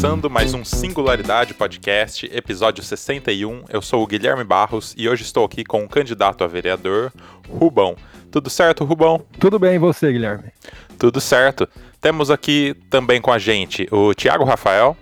começando mais um Singularidade Podcast, episódio 61. Eu sou o Guilherme Barros e hoje estou aqui com o candidato a vereador, Rubão. Tudo certo, Rubão? Tudo bem, e você, Guilherme? Tudo certo. Temos aqui também com a gente o Tiago Rafael.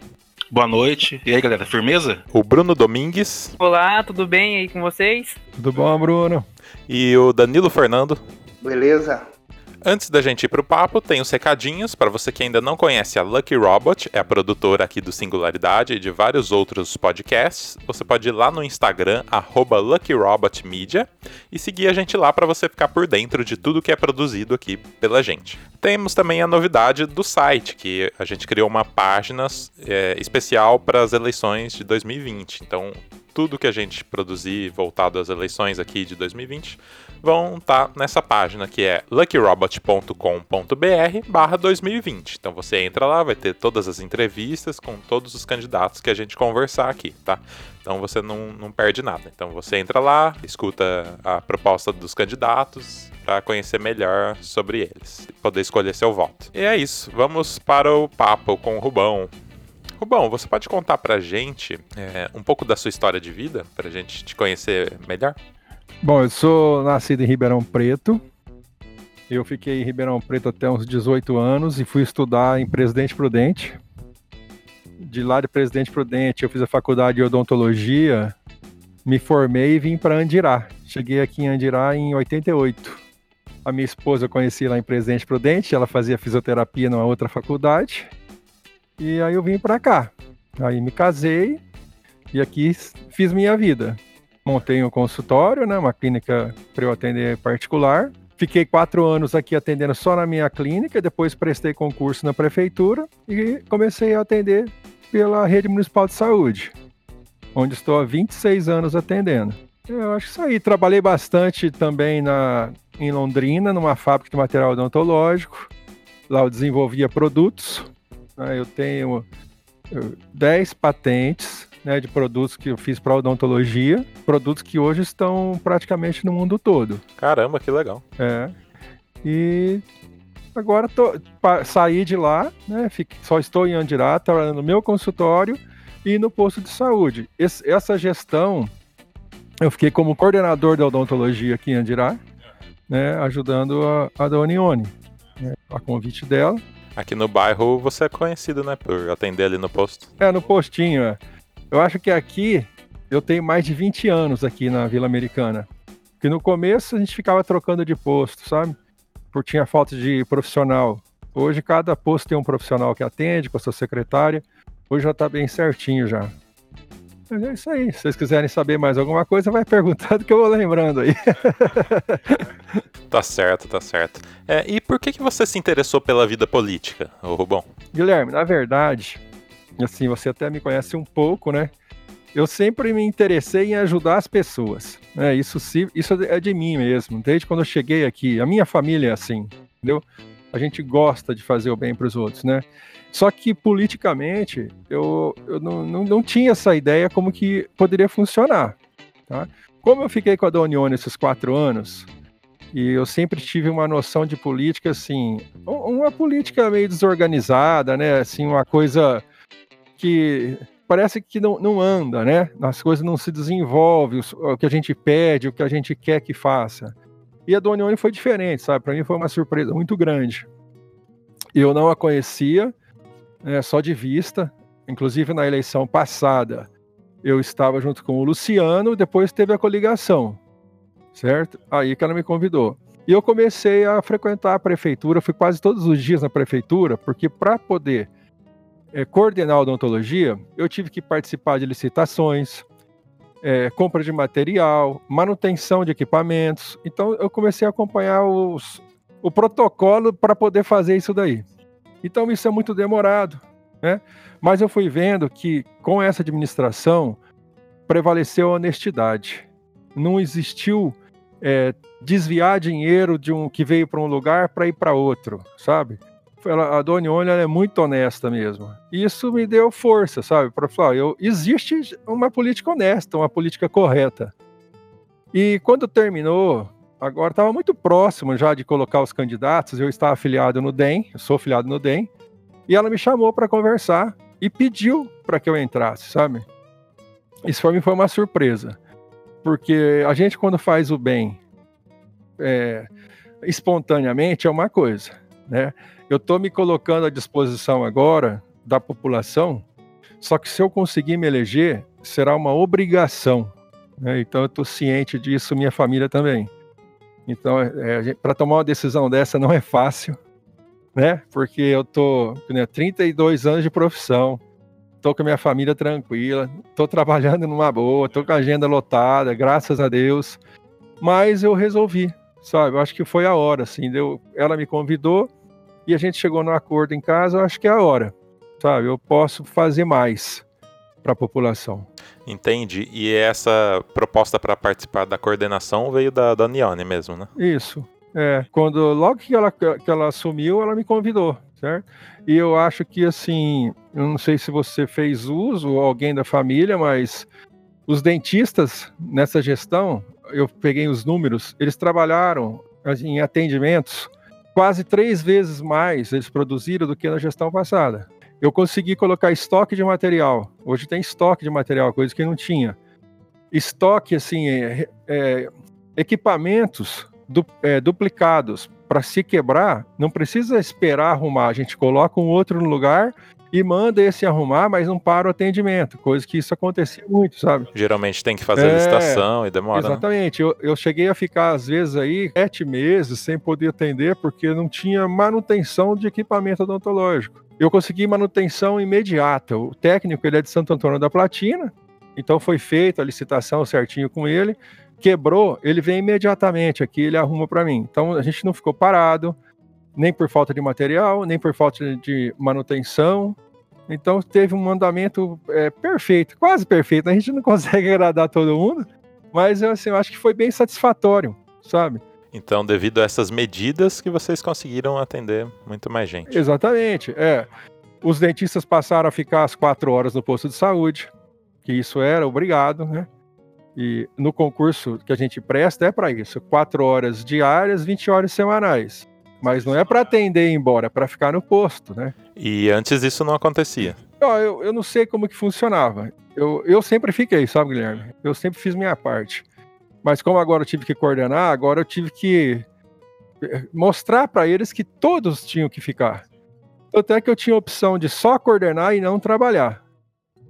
Boa noite. E aí, galera, firmeza? O Bruno Domingues. Olá, tudo bem aí com vocês? Tudo bom, Bruno? E o Danilo Fernando. Beleza. Antes da gente ir pro papo, tem os recadinhos para você que ainda não conhece a Lucky Robot, é a produtora aqui do Singularidade e de vários outros podcasts. Você pode ir lá no Instagram @luckyrobotmedia e seguir a gente lá para você ficar por dentro de tudo que é produzido aqui pela gente. Temos também a novidade do site, que a gente criou uma página é, especial para as eleições de 2020. Então, tudo que a gente produzir voltado às eleições aqui de 2020 vão estar tá nessa página que é luckyrobot.com.br barra 2020. Então você entra lá, vai ter todas as entrevistas com todos os candidatos que a gente conversar aqui, tá? Então você não, não perde nada. Então você entra lá, escuta a proposta dos candidatos para conhecer melhor sobre eles, poder escolher seu voto. E é isso, vamos para o papo com o Rubão. Rubão, você pode contar pra gente é, um pouco da sua história de vida, pra gente te conhecer melhor? Bom, eu sou nascido em Ribeirão Preto. Eu fiquei em Ribeirão Preto até uns 18 anos e fui estudar em Presidente Prudente. De lá de Presidente Prudente, eu fiz a faculdade de odontologia, me formei e vim para Andirá. Cheguei aqui em Andirá em 88. A minha esposa eu conheci lá em Presidente Prudente, ela fazia fisioterapia numa outra faculdade. E aí eu vim para cá. Aí me casei e aqui fiz minha vida. Montei um consultório, né, uma clínica para eu atender particular. Fiquei quatro anos aqui atendendo só na minha clínica, depois prestei concurso na prefeitura e comecei a atender pela rede municipal de saúde, onde estou há 26 anos atendendo. Eu acho isso aí. Trabalhei bastante também na, em Londrina, numa fábrica de material odontológico. Lá eu desenvolvia produtos né? Eu tenho 10 patentes né, de produtos que eu fiz para odontologia, produtos que hoje estão praticamente no mundo todo. Caramba, que legal. É. E agora tô, saí de lá, né, só estou em Andirá, trabalhando no meu consultório e no posto de saúde. Esse, essa gestão, eu fiquei como coordenador da odontologia aqui em Andirá, né, ajudando a, a Donione, né, a convite dela. Aqui no bairro você é conhecido, né? Por atender ali no posto. É, no postinho, é. Eu acho que aqui eu tenho mais de 20 anos aqui na Vila Americana. Porque no começo a gente ficava trocando de posto, sabe? Porque tinha falta de profissional. Hoje cada posto tem um profissional que atende com a sua secretária. Hoje já tá bem certinho já. Mas é isso aí. Se vocês quiserem saber mais alguma coisa, vai perguntando que eu vou lembrando aí. tá certo, tá certo. É, e por que, que você se interessou pela vida política, Rubão? Guilherme, na verdade, assim, você até me conhece um pouco, né? Eu sempre me interessei em ajudar as pessoas. Né? Isso, isso é de mim mesmo. Desde quando eu cheguei aqui, a minha família é assim, entendeu? A gente gosta de fazer o bem para os outros, né? Só que politicamente eu, eu não, não, não, tinha essa ideia como que poderia funcionar. Tá? Como eu fiquei com a Donione esses quatro anos, e eu sempre tive uma noção de política assim, uma política meio desorganizada, né? Assim, uma coisa que parece que não, não anda, né? As coisas não se desenvolvem, o, que a gente pede, o que a gente quer que faça. E a Donione foi diferente, sabe? Para mim foi uma surpresa muito grande. Eu não a conhecia, é, só de vista. Inclusive na eleição passada, eu estava junto com o Luciano, depois teve a coligação, certo? Aí que ela me convidou. E eu comecei a frequentar a prefeitura, fui quase todos os dias na prefeitura, porque para poder é, coordenar a odontologia, eu tive que participar de licitações, é, compra de material, manutenção de equipamentos. Então eu comecei a acompanhar os, o protocolo para poder fazer isso daí. Então isso é muito demorado, né? Mas eu fui vendo que com essa administração prevaleceu a honestidade. Não existiu é, desviar dinheiro de um que veio para um lugar para ir para outro, sabe? Ela, a Dona Olha é muito honesta mesmo. Isso me deu força, sabe? Para falar, eu, existe uma política honesta, uma política correta. E quando terminou agora estava muito próximo já de colocar os candidatos. Eu estava afiliado no DEM, eu sou afiliado no DEM, e ela me chamou para conversar e pediu para que eu entrasse, sabe? Isso para mim foi uma surpresa, porque a gente quando faz o bem é, espontaneamente é uma coisa, né? Eu estou me colocando à disposição agora da população, só que se eu conseguir me eleger, será uma obrigação. Né? Então eu estou ciente disso, minha família também. Então, é, para tomar uma decisão dessa não é fácil, né? Porque eu tô né, 32 anos de profissão, tô com a minha família tranquila, tô trabalhando numa boa, tô com a agenda lotada, graças a Deus. Mas eu resolvi, sabe? Eu acho que foi a hora, assim. Deu, ela me convidou e a gente chegou no acordo em casa, eu acho que é a hora, sabe? Eu posso fazer mais para a população. Entende? E essa proposta para participar da coordenação veio da Daniane mesmo, né? Isso. É, quando logo que ela, que ela assumiu, ela me convidou, certo? E eu acho que assim, eu não sei se você fez uso ou alguém da família, mas os dentistas nessa gestão, eu peguei os números, eles trabalharam assim, em atendimentos quase três vezes mais eles produziram do que na gestão passada eu consegui colocar estoque de material. Hoje tem estoque de material, coisa que não tinha. Estoque, assim, é, é, equipamentos du, é, duplicados para se quebrar, não precisa esperar arrumar. A gente coloca um outro no lugar e manda esse arrumar, mas não para o atendimento, coisa que isso acontecia muito, sabe? Geralmente tem que fazer é, licitação e demora. Né? Exatamente. Né? Eu, eu cheguei a ficar, às vezes, aí sete meses sem poder atender, porque não tinha manutenção de equipamento odontológico eu consegui manutenção imediata. O técnico ele é de Santo Antônio da Platina, então foi feita a licitação certinho com ele. Quebrou, ele vem imediatamente aqui, ele arruma para mim. Então a gente não ficou parado, nem por falta de material, nem por falta de manutenção. Então teve um mandamento é, perfeito, quase perfeito. A gente não consegue agradar todo mundo, mas eu, assim, eu acho que foi bem satisfatório, sabe? Então, devido a essas medidas que vocês conseguiram atender muito mais gente. Exatamente, é. Os dentistas passaram a ficar às quatro horas no posto de saúde, que isso era obrigado, né? E no concurso que a gente presta é para isso, quatro horas diárias, 20 horas semanais. Mas não é para atender e ir embora, é para ficar no posto, né? E antes isso não acontecia? Eu, eu não sei como que funcionava. Eu, eu sempre fiquei, sabe, Guilherme? Eu sempre fiz minha parte. Mas como agora eu tive que coordenar, agora eu tive que eh, mostrar para eles que todos tinham que ficar. Até que eu tinha a opção de só coordenar e não trabalhar.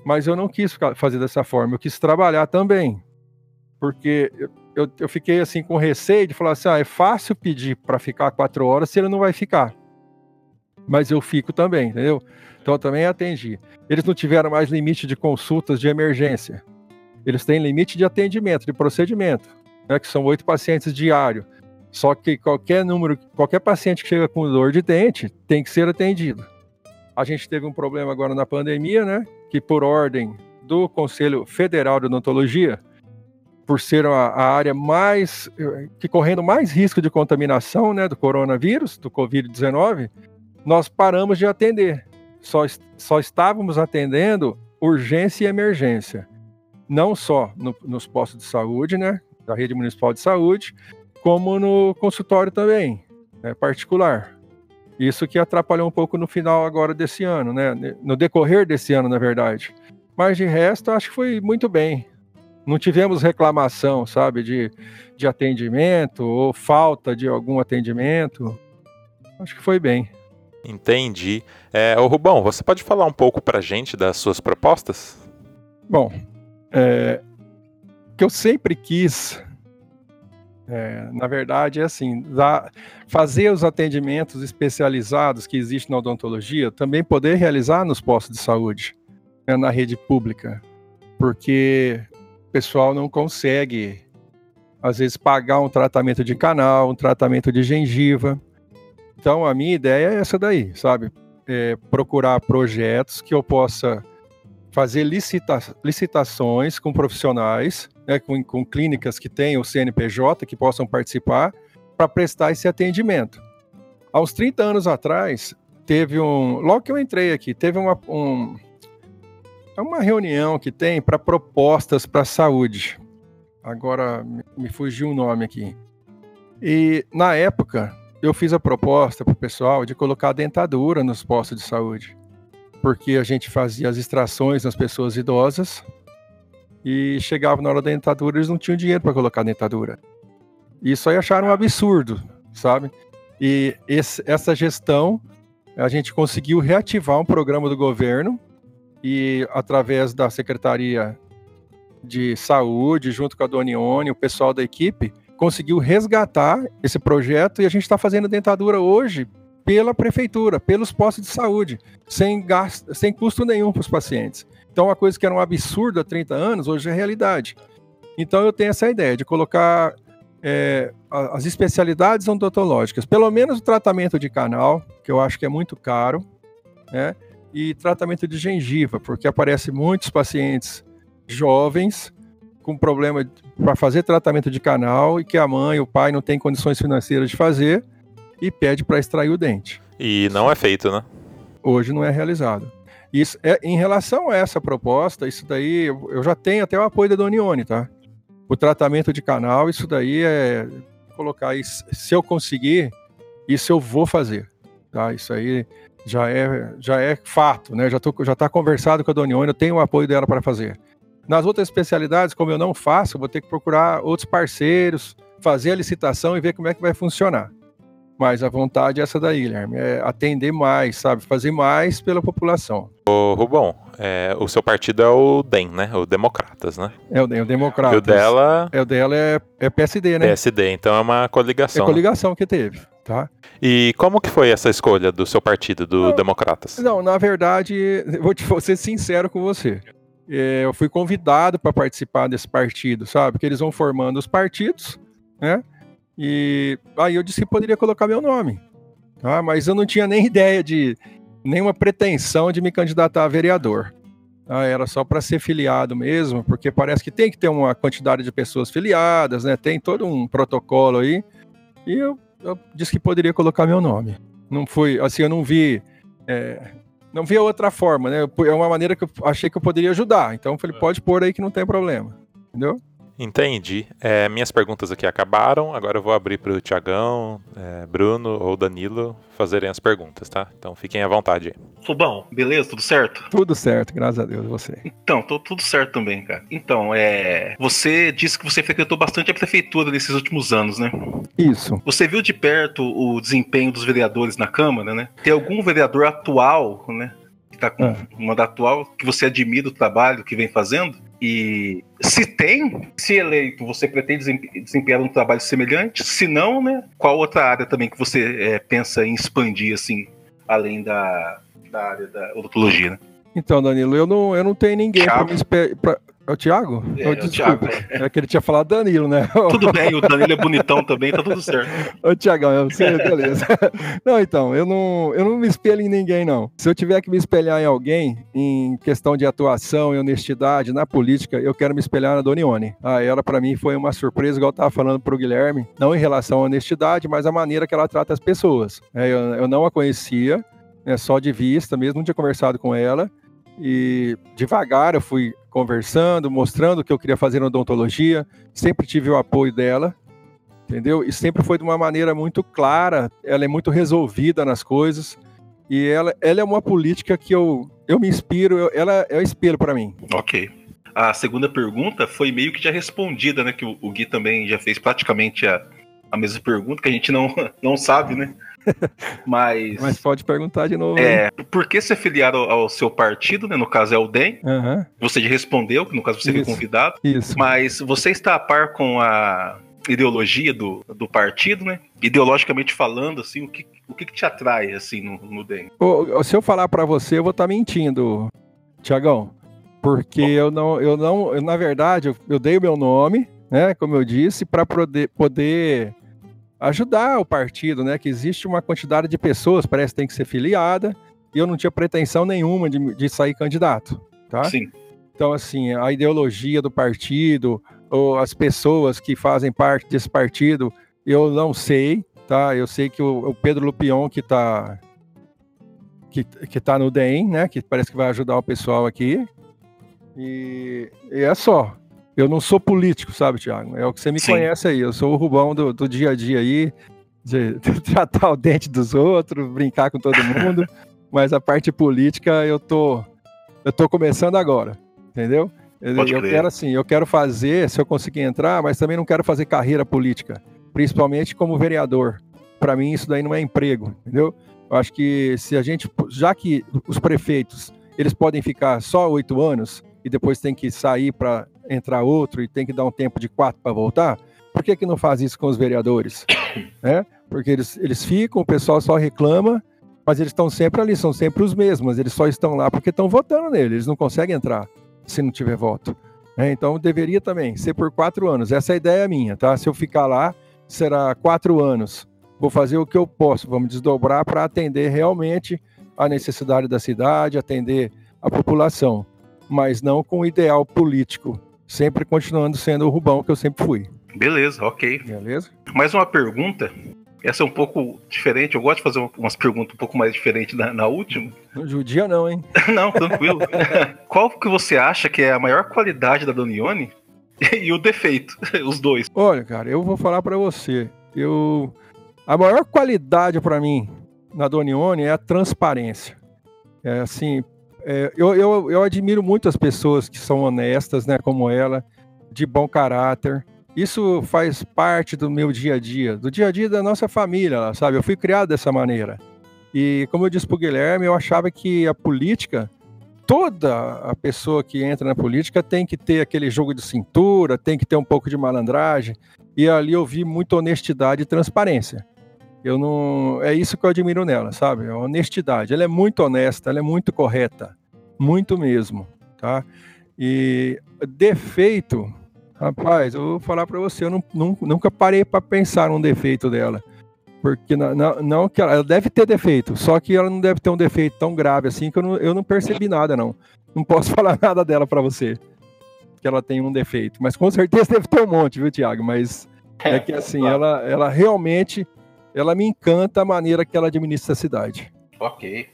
Mas eu não quis fazer dessa forma, eu quis trabalhar também. Porque eu, eu fiquei assim com receio de falar assim: ah, é fácil pedir para ficar quatro horas se ele não vai ficar. Mas eu fico também, entendeu? Então eu também atendi. Eles não tiveram mais limite de consultas de emergência eles têm limite de atendimento, de procedimento, né, que são oito pacientes diário. Só que qualquer número, qualquer paciente que chega com dor de dente tem que ser atendido. A gente teve um problema agora na pandemia, né? Que por ordem do Conselho Federal de Odontologia, por ser a, a área mais que correndo mais risco de contaminação, né, do coronavírus, do COVID-19, nós paramos de atender. Só, só estávamos atendendo urgência e emergência não só no, nos postos de saúde, né, da rede municipal de saúde, como no consultório também, né, particular. Isso que atrapalhou um pouco no final agora desse ano, né, no decorrer desse ano, na verdade. Mas de resto, acho que foi muito bem. Não tivemos reclamação, sabe, de, de atendimento ou falta de algum atendimento. Acho que foi bem. Entendi. É, ô Rubão, você pode falar um pouco para gente das suas propostas? Bom, é, que eu sempre quis, é, na verdade, é assim, dar, fazer os atendimentos especializados que existem na odontologia, também poder realizar nos postos de saúde, né, na rede pública, porque o pessoal não consegue, às vezes, pagar um tratamento de canal, um tratamento de gengiva. Então, a minha ideia é essa daí, sabe? É, procurar projetos que eu possa fazer licita licitações com profissionais, né, com, com clínicas que tenham o CNPJ, que possam participar, para prestar esse atendimento. Há uns 30 anos atrás, teve um. Logo que eu entrei aqui, teve uma, um, é uma reunião que tem para propostas para a saúde. Agora me fugiu o nome aqui. E na época, eu fiz a proposta para o pessoal de colocar dentadura nos postos de saúde. porque a gente fazia as extrações nas pessoas idosas e chegava na hora da dentadura, eles não tinham dinheiro para colocar dentadura. Isso aí acharam um absurdo, sabe? E esse, essa gestão, a gente conseguiu reativar um programa do governo e através da Secretaria de Saúde, junto com a Donione, o pessoal da equipe, conseguiu resgatar esse projeto e a gente está fazendo dentadura hoje pela prefeitura, pelos postos de saúde, sem, gasto, sem custo nenhum para os pacientes. Então, uma coisa que era um absurdo há 30 anos, hoje é realidade. Então, eu tenho essa ideia de colocar é, as especialidades odontológicas, pelo menos o tratamento de canal, que eu acho que é muito caro, né? E tratamento de gengiva, porque aparece muitos pacientes jovens com problema para fazer tratamento de canal e que a mãe, o pai não tem condições financeiras de fazer e pede para extrair o dente. E não é feito, né? Hoje não é realizado. Isso é em relação a essa proposta, isso daí eu já tenho até o apoio da Donione, tá? O tratamento de canal, isso daí é colocar isso, se eu conseguir, isso eu vou fazer, tá? Isso aí já é já é fato, né? Já tô, já tá conversado com a Donione, eu tenho o apoio dela para fazer. Nas outras especialidades, como eu não faço, eu vou ter que procurar outros parceiros, fazer a licitação e ver como é que vai funcionar. Mas a vontade é essa daí, Guilherme, é atender mais, sabe? Fazer mais pela população. Ô, Rubão, é, o seu partido é o DEM, né? O Democratas, né? É o DEM, o Democratas. E o dela... É, o dela é, é PSD, né? PSD, então é uma coligação. É coligação né? que teve, tá? E como que foi essa escolha do seu partido, do não, Democratas? Não, na verdade, vou, te, vou ser sincero com você. É, eu fui convidado para participar desse partido, sabe? Que eles vão formando os partidos, né? E aí eu disse que poderia colocar meu nome. Tá? Mas eu não tinha nem ideia de nenhuma pretensão de me candidatar a vereador. Tá? Era só para ser filiado mesmo, porque parece que tem que ter uma quantidade de pessoas filiadas, né? Tem todo um protocolo aí. E eu, eu disse que poderia colocar meu nome. Não foi, assim, eu não vi. É, não vi outra forma, né? É uma maneira que eu achei que eu poderia ajudar. Então eu falei, é. pode pôr aí que não tem problema. Entendeu? Entendi. É, minhas perguntas aqui acabaram. Agora eu vou abrir para o Tiagão, é, Bruno ou Danilo fazerem as perguntas, tá? Então fiquem à vontade. Fubão, beleza? Tudo certo? Tudo certo, graças a Deus. Você? Então, tô tudo certo também, cara. Então, é. Você disse que você frequentou bastante a prefeitura nesses últimos anos, né? Isso. Você viu de perto o desempenho dos vereadores na Câmara, né? Tem algum vereador atual, né? Que tá com ah. mandato atual, que você admira o trabalho que vem fazendo? E se tem, se eleito, você pretende desempenhar um trabalho semelhante? Se não, né? Qual outra área também que você é, pensa em expandir, assim, além da, da área da odontologia, né? Então, Danilo, eu não, eu não tenho ninguém para me, é o Thiago? É, oh, desculpa. É, é que ele tinha falado Danilo, né? Tudo bem, o Danilo é bonitão também, tá tudo certo. Ô, Thiagão, você, beleza. Não, então, eu não, eu não me espelho em ninguém, não. Se eu tiver que me espelhar em alguém, em questão de atuação e honestidade na política, eu quero me espelhar na Donione. Ah, ela, para mim, foi uma surpresa, igual eu tava falando pro Guilherme, não em relação à honestidade, mas a maneira que ela trata as pessoas. É, eu, eu não a conhecia, é, só de vista mesmo, não tinha conversado com ela. E devagar eu fui conversando, mostrando o que eu queria fazer na odontologia, sempre tive o apoio dela, entendeu? E sempre foi de uma maneira muito clara, ela é muito resolvida nas coisas, e ela, ela é uma política que eu, eu me inspiro, eu, ela é o espelho para mim. Ok. A segunda pergunta foi meio que já respondida, né? Que o, o Gui também já fez praticamente a, a mesma pergunta, que a gente não, não sabe, né? Mas. Mas pode perguntar de novo. É, por que ser filiado ao, ao seu partido, né? No caso é o DEM. Uhum. Você já respondeu, que no caso você Isso. foi convidado. Isso. Mas você está a par com a ideologia do, do partido, né? Ideologicamente falando, assim, o que, o que, que te atrai, assim, no, no DEM? Se eu falar para você, eu vou estar tá mentindo, Tiagão. Porque Bom. eu não, eu não, eu, na verdade, eu, eu dei o meu nome, né? Como eu disse, para poder, poder ajudar o partido, né? Que existe uma quantidade de pessoas, parece que tem que ser filiada, e eu não tinha pretensão nenhuma de, de sair candidato, tá? Sim. Então, assim, a ideologia do partido, ou as pessoas que fazem parte desse partido, eu não sei, tá? Eu sei que o, o Pedro Lupion, que tá, que, que tá no DEM, né? Que parece que vai ajudar o pessoal aqui. E, e é só. Eu não sou político, sabe, Tiago? É o que você me Sim. conhece aí. Eu sou o Rubão do, do dia a dia aí, de, de tratar o dente dos outros, brincar com todo mundo. mas a parte política eu tô, eu tô começando agora, entendeu? Eu, Pode eu crer. quero assim, eu quero fazer, se eu conseguir entrar, mas também não quero fazer carreira política, principalmente como vereador. Para mim isso daí não é emprego, entendeu? Eu acho que se a gente, já que os prefeitos eles podem ficar só oito anos e depois tem que sair para entrar outro e tem que dar um tempo de quatro para voltar, por que que não faz isso com os vereadores? né? Porque eles, eles ficam, o pessoal só reclama, mas eles estão sempre ali, são sempre os mesmos, eles só estão lá porque estão votando nele, eles não conseguem entrar se não tiver voto. né? Então deveria também ser por quatro anos. Essa é a ideia minha, tá? Se eu ficar lá, será quatro anos. Vou fazer o que eu posso, vamos desdobrar para atender realmente a necessidade da cidade, atender a população, mas não com o ideal político, sempre continuando sendo o Rubão que eu sempre fui. Beleza, ok. Beleza? Mais uma pergunta. Essa é um pouco diferente. Eu gosto de fazer umas perguntas um pouco mais diferentes na, na última. Judia não, hein? Não, tranquilo. Qual que você acha que é a maior qualidade da Donione e o defeito? Os dois. Olha, cara, eu vou falar para você. Eu a maior qualidade para mim na Donione é a transparência. É assim, é, eu, eu, eu admiro muito as pessoas que são honestas, né, como ela, de bom caráter. Isso faz parte do meu dia a dia, do dia a dia da nossa família, sabe? Eu fui criado dessa maneira. E como eu disse pro Guilherme, eu achava que a política, toda a pessoa que entra na política tem que ter aquele jogo de cintura, tem que ter um pouco de malandragem. E ali eu vi muita honestidade e transparência. Eu não, é isso que eu admiro nela, sabe? A honestidade. Ela é muito honesta, ela é muito correta, muito mesmo, tá? E defeito, rapaz, eu vou falar para você, eu não, não- nunca parei para pensar num defeito dela. Porque na- na- não, que ela, ela deve ter defeito, só que ela não deve ter um defeito tão grave assim que eu não, eu não percebi nada, não. Não posso falar nada dela para você, que ela tem um defeito. Mas com certeza deve ter um monte, viu, Tiago? Mas é que assim, ela, ela realmente, ela me encanta a maneira que ela administra a cidade. Ok.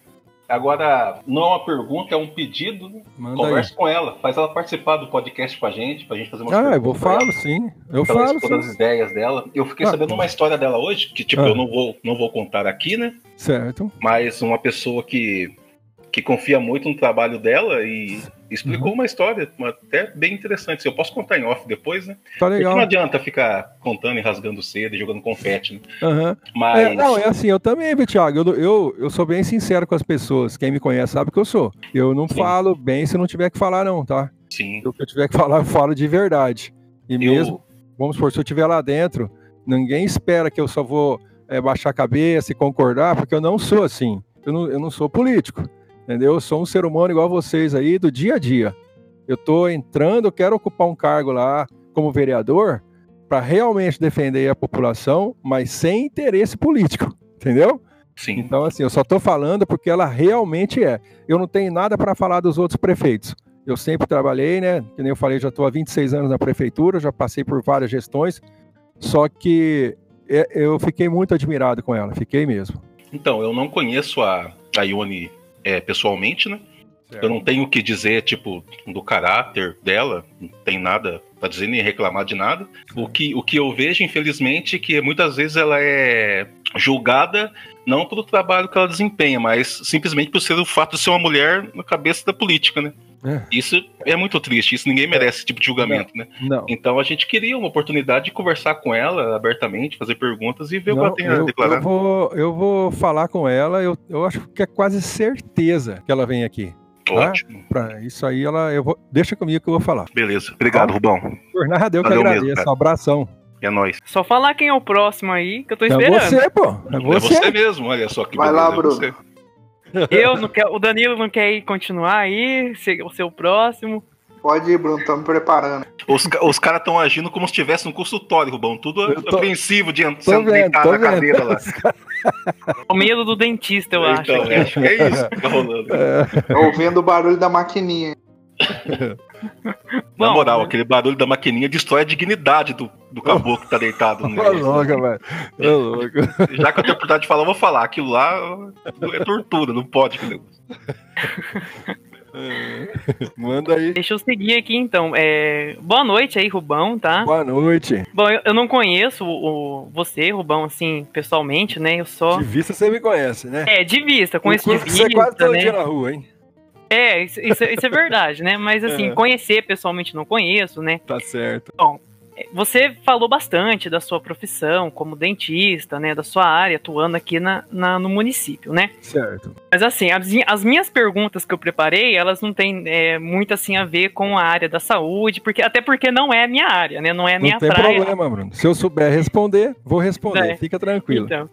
Agora, não é uma pergunta, é um pedido. né? Manda Converse com ela, faz ela participar do podcast com a gente, pra gente fazer uma aí. Ah, eu vou falar, sim. Eu Pra falo, expor as ideias dela. Eu fiquei Ah. sabendo uma história dela hoje, que tipo, Ah. eu não vou, não vou contar aqui, né? Certo. Mas uma pessoa que, que confia muito no trabalho dela e explicou Uhum. uma história uma- até bem interessante. Eu posso contar em off depois, né? Tá Porque legal. não adianta ficar contando e rasgando cedo e jogando confete, né? Aham. Mas. É, não, é assim, eu também, Thiago? Eu, eu, eu sou bem sincero com as pessoas. Quem me conhece sabe que eu sou. Eu não Sim. falo bem se não tiver que falar, não, tá? Sim. O que eu tiver que falar, eu falo de verdade. E Eu- mesmo, vamos supor, se eu estiver lá dentro, ninguém espera que eu só vou é, baixar a cabeça e concordar, porque eu não sou assim. Eu não, eu não sou político, entendeu? Eu sou um ser humano igual vocês aí, do dia a dia. Eu tô entrando, eu quero ocupar um cargo lá como vereador para realmente defender a população, mas sem interesse político, entendeu? Sim. Então, assim, eu só tô falando porque ela realmente é. Eu não tenho nada para falar dos outros prefeitos. Eu sempre trabalhei, né? Que nem eu falei, já estou há 26 anos na prefeitura, já passei por várias gestões. Só que é, eu fiquei muito admirado com ela, fiquei mesmo. Então, eu não conheço a, a Ione é, pessoalmente, né? Eu não tenho o que dizer, tipo, do caráter dela, não tem nada pra dizer nem reclamar de nada. O que, o que eu vejo, infelizmente, é que muitas vezes ela é julgada não pelo trabalho que ela desempenha, mas simplesmente por ser o fato de ser uma mulher na cabeça da política, né? É. Isso é muito triste, isso ninguém merece esse tipo de julgamento, né? Não. Então a gente queria uma oportunidade de conversar com ela abertamente, fazer perguntas e ver o que Não, ela tem a eu, declarar. eu vou, eu vou falar com ela, eu, eu acho que é quase certeza que ela vem aqui. Ótimo. Pra isso aí, ela, eu vou, deixa comigo que eu vou falar. Beleza. Obrigado, Rubão. Por nada, eu que Valeu mesmo, agradeço. cara. um abração. É nóis. Só falar quem é o próximo aí, que eu tô É esperando. você, pô. É É você. você mesmo, olha só que Vai lá, é Bruno. você. Eu não quero, o Danilo não quer ir continuar aí, ser o seu próximo. Pode ir, Bruno, tô me preparando. Os, os caras estão agindo como se estivesse no consultório, Rubão. Tudo tô- apreensivo de sendo vendo, deitado na cadeira lá. O medo do dentista, eu acho. Então, acho que é isso que tá rolando. É, Ouvindo o barulho da maquininha. Na Bom, moral, aquele barulho da maquininha destrói a dignidade do, do caboclo que tá deitado no Ô, louco, velho. Ô, louco. Já que eu tenho a oportunidade de falar, eu vou falar. Aquilo lá é tortura, não pode. É. Manda aí. Deixa eu seguir aqui então. É, Boa noite aí, Rubão, tá? Boa noite. Bom, eu, eu não conheço o, você, Rubão, assim, pessoalmente, né? Eu só. De vista você me conhece, né? É, de vista, conheço de Inclusive, Você vista, quase todo né? dia na rua, hein? É, isso, isso- isso é verdade, né? Mas assim, É. conhecer pessoalmente não conheço, né? Tá certo. Você falou bastante da sua profissão como dentista, né? Da sua área, atuando aqui na, na- no município, né? Certo. Mas assim, as, as minhas perguntas que eu preparei, elas não têm é, muito assim a ver com a área da saúde, porque até porque não é a minha área, né? Não é a minha Não tem praia. problema, Bruno. Se eu souber responder, vou responder. É. Fica tranquilo. Então,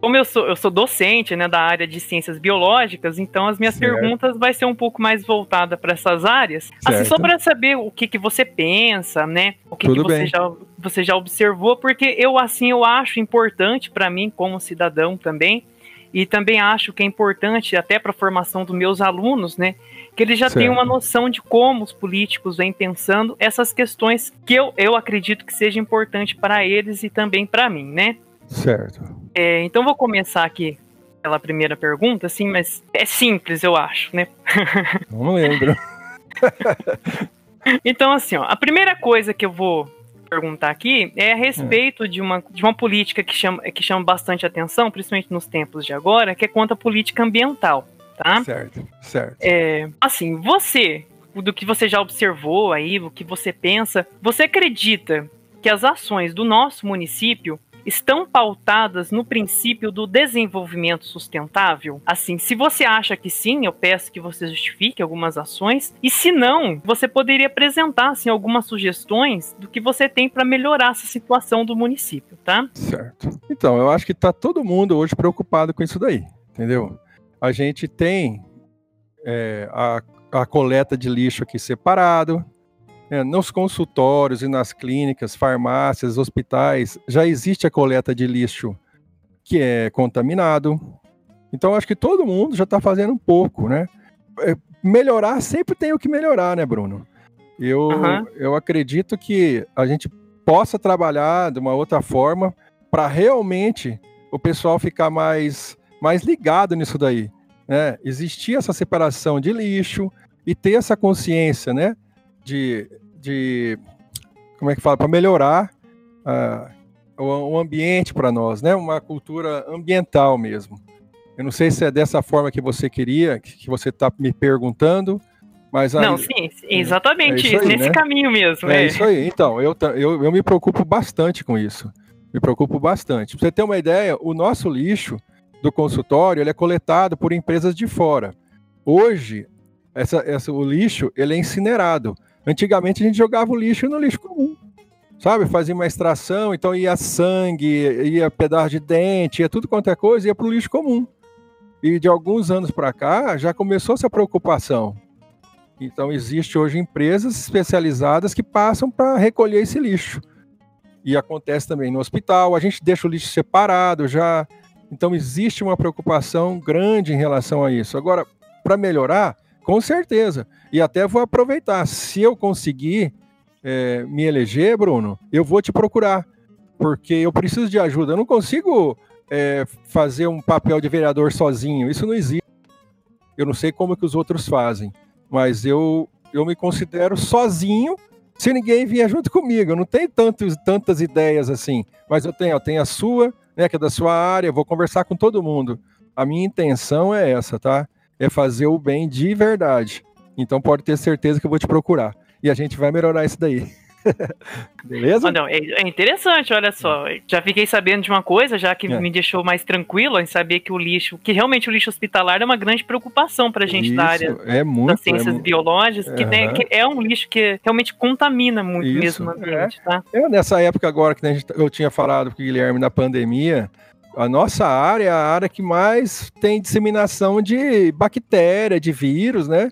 como eu sou, eu sou docente, né, da área de ciências biológicas, então as minhas Certo. perguntas vai ser um pouco mais voltada para essas áreas. Assim, Certo. só para saber o que, que você pensa, né? O que, que você já, você já observou, porque eu assim eu acho importante para mim como cidadão também. E também acho que é importante até para a formação dos meus alunos, né? Que eles já tenham Certo. uma noção de como os políticos vêm pensando essas questões que eu, eu acredito que seja importante para eles e também para mim, né? Certo. É, então vou começar aqui pela primeira pergunta, assim, mas é simples, eu acho, né? Não lembro. Então, assim, ó, a primeira coisa que eu vou perguntar aqui é a respeito de, uma, de uma política que chama, que chama bastante atenção, principalmente nos tempos de agora, que é quanto à política ambiental, tá? Certo. Certo. É, assim, você, do que você já observou aí, o que você pensa, você acredita que as ações do nosso município estão pautadas no princípio do desenvolvimento sustentável? Assim, se você acha que sim, eu peço que você justifique algumas ações, e se não, você poderia apresentar assim algumas sugestões do que você tem para melhorar essa situação do município, tá? Certo. Então, eu acho que tá todo mundo hoje preocupado com isso daí, entendeu? A gente tem é, a, a coleta de lixo aqui separado, né, nos consultórios e nas clínicas, farmácias, hospitais, já existe a coleta de lixo que é contaminado. Então, acho que todo mundo já está fazendo um pouco, né? É, melhorar sempre tem o que melhorar, né, Bruno? Eu, eu acredito que a gente possa trabalhar de uma outra forma para realmente o pessoal ficar mais, mais ligado nisso daí. Né? Existir essa separação de lixo e ter essa consciência, né? De, de como é que fala? Para melhorar ah, o, o ambiente para nós, né? Uma cultura ambiental mesmo. Eu não sei se é dessa forma que você queria, que que você está me perguntando, mas aí- Não, sim, exatamente É isso aí, nesse né? caminho mesmo. é é. isso aí. Então, eu, eu, eu me preocupo bastante com isso. Me preocupo bastante. Pra você ter uma ideia, o nosso lixo do consultório ele é coletado por empresas de fora. Hoje, essa, essa, o lixo ele é incinerado. Antigamente a gente jogava o lixo no lixo comum. Sabe? Fazia uma extração, então ia sangue, ia pedaço de dente, ia tudo quanto é coisa, ia para o lixo comum. E de alguns anos para cá já começou essa preocupação. Então, existe hoje empresas especializadas que passam para recolher esse lixo. E acontece também no hospital, a gente deixa o lixo separado já. Então, existe uma preocupação grande em relação a isso. Agora, para melhorar, com certeza. E até vou aproveitar. Se eu conseguir eh, me eleger, Bruno, eu vou te procurar. Porque eu preciso de ajuda. Eu não consigo eh, fazer um papel de vereador sozinho. Isso não existe. Eu não sei como que os outros fazem mas eu, eu me considero sozinho se ninguém vier junto comigo. Eu não tenho tantos, tantas ideias assim, mas eu tenho, eu tenho a sua, né, que é da sua área, eu vou conversar com todo mundo. A minha intenção é essa, tá? É fazer o bem de verdade. Então pode ter certeza que eu vou te procurar. E a gente vai melhorar isso daí. Beleza? Ah, não, é, é interessante, olha só. Já fiquei sabendo de uma coisa, já que É. me deixou mais tranquilo em saber que o lixo, que realmente o lixo hospitalar é uma grande preocupação pra gente da área Isso, é muito. das ciências é biológicas, que, né, que é um lixo que realmente contamina muito Isso, mesmo o ambiente, tá? Eu, nessa época agora que gente- eu tinha falado com o Guilherme na pandemia, a nossa área é a área que mais tem disseminação de bactéria, de vírus, né?